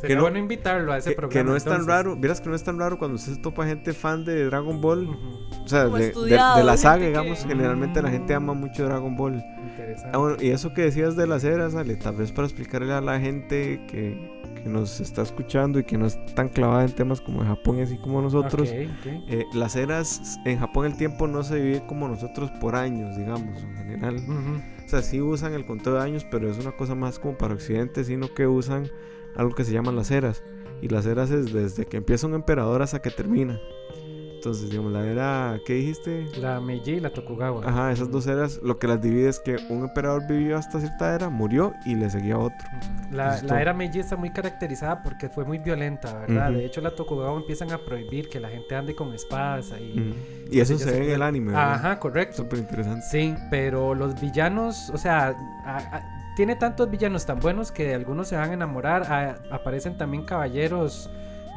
ish, Que sería no- bueno invitarlo a ese Que, programa. que no es tan entonces. raro, vieras que no es tan raro cuando usted se topa gente fan de Dragon Ball, Ujú, o sea, de, de- de la saga, que- digamos, generalmente la gente ama mucho Dragon Ball. Interesante. Ah, bueno, y eso que decías de las eras, Ale, tal vez para explicarle a la gente que, que nos está escuchando y que no es tan clavada en temas como en Japón y así como nosotros, Ok, ok. eh, las eras, en Japón el tiempo no se vive como nosotros por años, digamos, en general. Ujú, O sea, sí usan el conteo de años, pero es una cosa más como para Occidente, sino que usan algo que se llaman las eras. Y las eras es desde que empieza un emperador hasta que termina. Entonces, digamos, la era, ¿qué dijiste? La Meiji y la Tokugawa. Ajá, esas dos eras, lo que las divide es que un emperador vivió hasta cierta era, murió y le seguía otro. La, la era Meiji está muy caracterizada porque fue muy violenta, ¿verdad? Ujú. De hecho, la Tokugawa empiezan a prohibir que la gente ande con espadas ahí. Ujú. Y eso se ve en el anime, ¿verdad? Ajá, correcto. Súper interesante. Sí, pero los villanos, o sea, a- a- tiene tantos villanos tan buenos que algunos se van a enamorar. A- aparecen también caballeros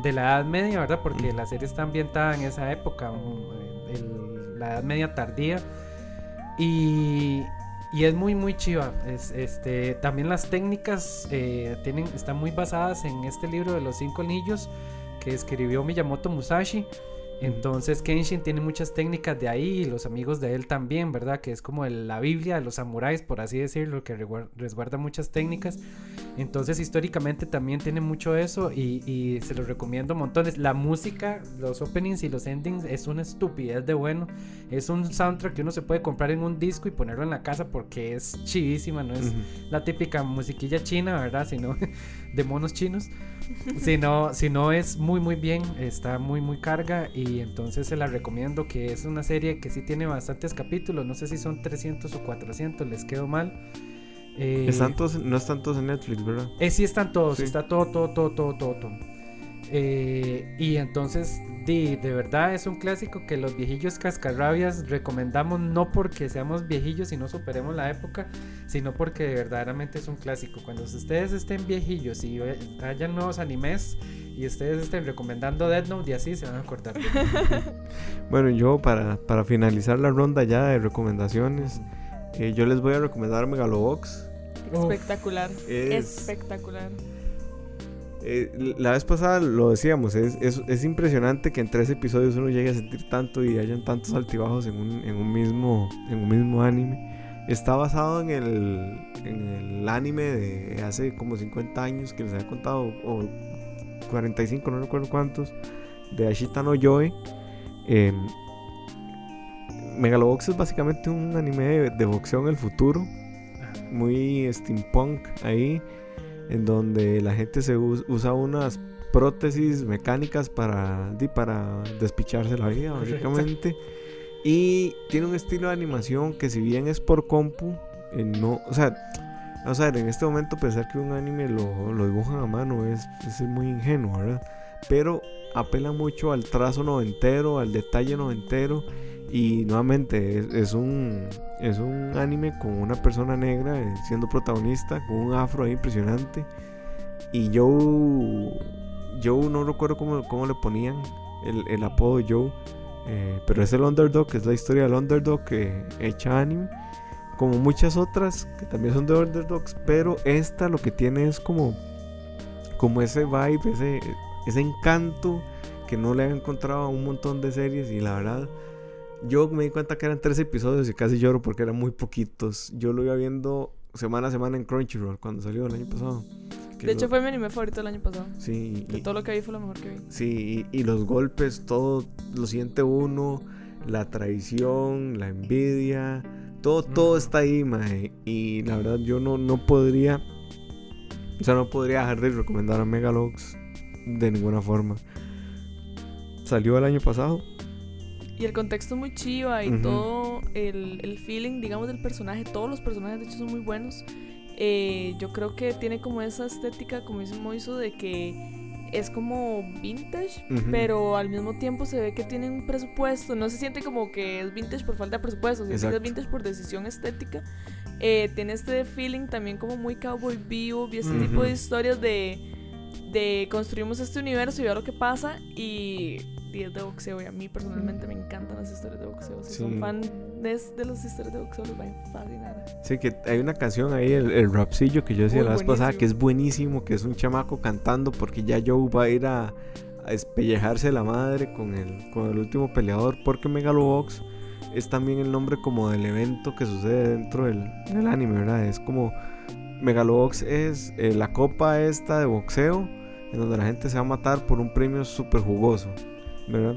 de la Edad Media, ¿verdad? Porque Ujú. la serie está ambientada en esa época, el- la Edad Media tardía. Y, y es muy, muy chiva. Es, este, también las técnicas eh, tienen, están muy basadas en este libro de los cinco anillos que escribió Miyamoto Musashi. Entonces Kenshin tiene muchas técnicas de ahí y los amigos de él también, ¿verdad? Que es como el- la Biblia de los samuráis, por así decirlo, que resguarda muchas técnicas. Entonces históricamente también tiene mucho eso y, y se los recomiendo montones. La música, los openings y los endings es una estupidez de bueno. Es un soundtrack que uno se puede comprar en un disco y ponerlo en la casa porque es chivísima, no es la típica musiquilla china, ¿verdad? Sino de monos chinos. Sino, sino es muy muy bien, está muy muy carga y entonces se la recomiendo que es una serie que sí tiene bastantes capítulos, no sé si son 300 o 400, les quedo mal. Eh, Están todos- no están todos en Netflix, ¿verdad? eh, sí están todos, Sí. está todo, todo, todo, todo, todo. todo. Eh, y entonces, di, de verdad es un clásico que los viejillos cascarrabias recomendamos no porque seamos viejillos y no superemos la época, sino porque verdaderamente es un clásico. Cuando ustedes estén viejillos y ve- hayan nuevos animes y ustedes estén recomendando Dead Note y así se van a acordar. de mí. Bueno, yo para, para finalizar la ronda ya de recomendaciones, eh, yo les voy a recomendar Megalobox. Espectacular. Es- Espectacular. Eh, la vez pasada lo decíamos, es, es, es impresionante que en tres episodios uno llegue a sentir tanto y hayan tantos altibajos en un, en un, mismo, en un mismo anime. Está basado en el, en el anime de hace como 50 años que les había contado, o 45, no recuerdo cuántos, de Ashita no Joe. Eh, Megalobox es básicamente un anime de, de boxeo en el futuro muy steampunk ahí, en donde la gente se us- usa unas prótesis mecánicas para, para despicharse la vida, Correcto. básicamente. Y tiene un estilo de animación que si bien es por compu, eh, no, o sea, vamos a ver, en este momento pensar que un anime lo, lo dibujan a mano es, es muy ingenuo, ¿verdad? Pero apela mucho al trazo noventero, al detalle noventero. Y nuevamente es, es un es un anime con una persona negra eh, siendo protagonista, con un afro ahí impresionante. Y Joe, Joe no recuerdo cómo, cómo le ponían el, el apodo Joe, eh, pero es el underdog, es la historia del underdog que hecha anime. Como muchas otras que también son de underdogs, pero esta lo que tiene es como, como ese vibe, ese, ese encanto que no le había encontrado a un montón de series y la verdad yo me di cuenta que eran tres episodios y casi lloro porque eran muy poquitos. Yo lo iba viendo semana a semana en Crunchyroll cuando salió el año pasado. De hecho, fue mi anime favorito el año pasado. Sí, De y, todo lo que vi fue lo mejor que vi. sí, y, y los golpes, todo lo siente uno, la traición, la envidia, todo, todo está ahí, mae. Y la verdad yo no, no podría, o sea, no podría dejar de recomendar a Megalox de ninguna forma. Salió el año pasado. Y el contexto es muy chiva y Ujú. todo el, el feeling, digamos, del personaje. Todos los personajes, de hecho, son muy buenos. Eh, yo creo que tiene como esa estética, como dice Moiso, de que es como vintage, Ujú. pero al mismo tiempo se ve que tiene un presupuesto. No se siente como que es vintage por falta de presupuesto, se siente que es vintage por decisión estética. Eh, tiene este feeling también como muy cowboy vivo y este tipo Ujú. de historias de, de construimos este universo y ver lo que pasa y, y es de boxeo y a mí personalmente me encantan las historias de boxeo. Si Sí. son fan de, las historias de boxeo les va a fascinar. Sí, que hay una canción ahí, el, el rapcillo que yo decía la vez pasada, que es buenísimo, que es un chamaco cantando porque ya Joe va a ir a, a espellejarse la madre con el, con el último peleador, porque Megalobox es también el nombre como del evento que sucede dentro del, del anime, ¿verdad? Es como Megalobox es eh, la copa esta de boxeo, en donde la gente se va a matar por un premio súper jugoso, ¿verdad?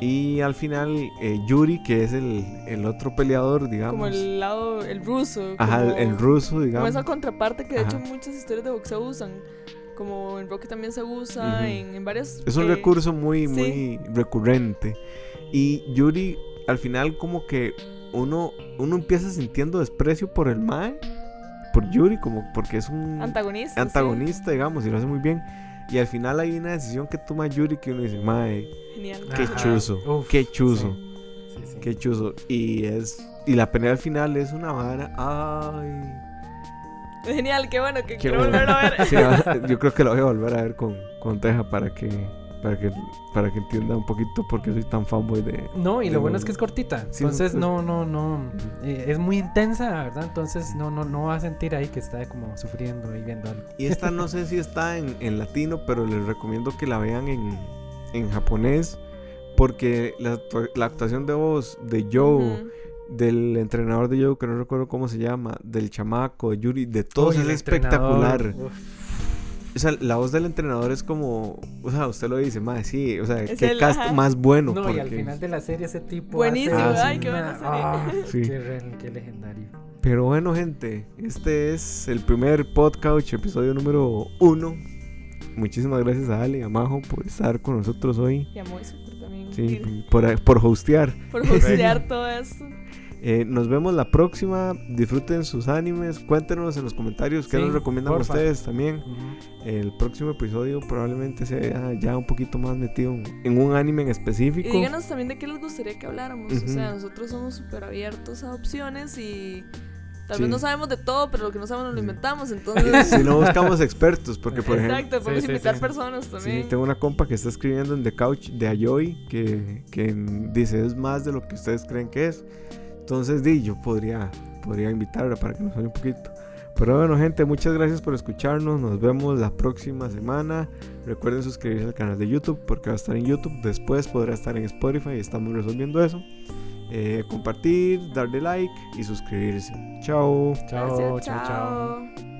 Y al final eh, Yuri, que es el, el otro peleador, digamos. Como el lado, el ruso. Ajá, como- el ruso, Como digamos. esa contraparte que de hecho Ajá. muchas historias de boxeo usan. como en Rocky también se usa, en, en varias... Es un eh, recurso muy, sí. muy recurrente. Y Yuri, al final, como que uno, uno empieza sintiendo desprecio por el Mae, por Yuri, como porque es un Antagonista. sí. antagonista, digamos, y lo hace muy bien. Y al final hay una decisión que toma Yuri que uno dice, Mae, Genial. qué Ajá. chuzo, Uf, qué chuzo, Sí, sí. qué chuzo. Y es. Y la pelea al final es una vara. Ay. Genial, qué bueno, que Qué quiero bueno. volverlo a ver. Sí, yo creo que lo voy a volver a ver con, con Teja para que, para que para que entienda un poquito por qué soy tan fanboy de. No, y de lo bueno es que es cortita. Sí, Entonces pues- no, no, no. eh, es muy intensa, ¿verdad? Entonces no, no, no va a sentir ahí que está como sufriendo y viendo algo. Y esta no sé si está en, en latino, pero les recomiendo que la vean en, en japonés. Porque la, actua- la actuación de voz de Joe, del entrenador de Joe, que no recuerdo cómo se llama, del chamaco, de Yuri, de todos Uy, es espectacular. uf. O sea, la voz del entrenador es como, o sea, usted lo dice, más sí, o sea, Es qué el- cast ajá. más bueno. No, y al final de la serie ese tipo. Buenísimo, hace ay, qué buena serie. ah, Sí. qué, re- qué legendario. Pero bueno, gente, este es el primer podcast, episodio número uno. Muchísimas gracias a Ale y a Majo por estar con nosotros hoy. Y a Moiso por también Sí, por, por hostear. por hostear todo esto. Eh, nos vemos la próxima. Disfruten sus animes. Cuéntenos en los comentarios qué Sí, nos recomiendan porfa. ustedes también. Ujú. El próximo episodio probablemente sea ya un poquito más metido en un anime en Y específico. díganos también de qué les gustaría que habláramos. O sea, nosotros somos súper abiertos a opciones y tal Sí. vez no sabemos de todo, pero lo que no sabemos nos lo Sí. inventamos. Entonces, si no buscamos expertos, porque por ejemplo, exacto, podemos Sí, sí, invitar sí. personas Sí, también. tengo una compa que está escribiendo en The Couch de Ayoy que, que dice es más de lo que ustedes creen que es. Entonces, di, yo podría, podría invitarla para que nos hable un poquito. Pero bueno, gente, muchas gracias por escucharnos. Nos vemos la próxima semana. Recuerden suscribirse al canal de YouTube porque va a estar en YouTube. Después podrá estar en Spotify. Estamos resolviendo eso. Eh, compartir, darle like y suscribirse. Chao. Chao, chao. chao.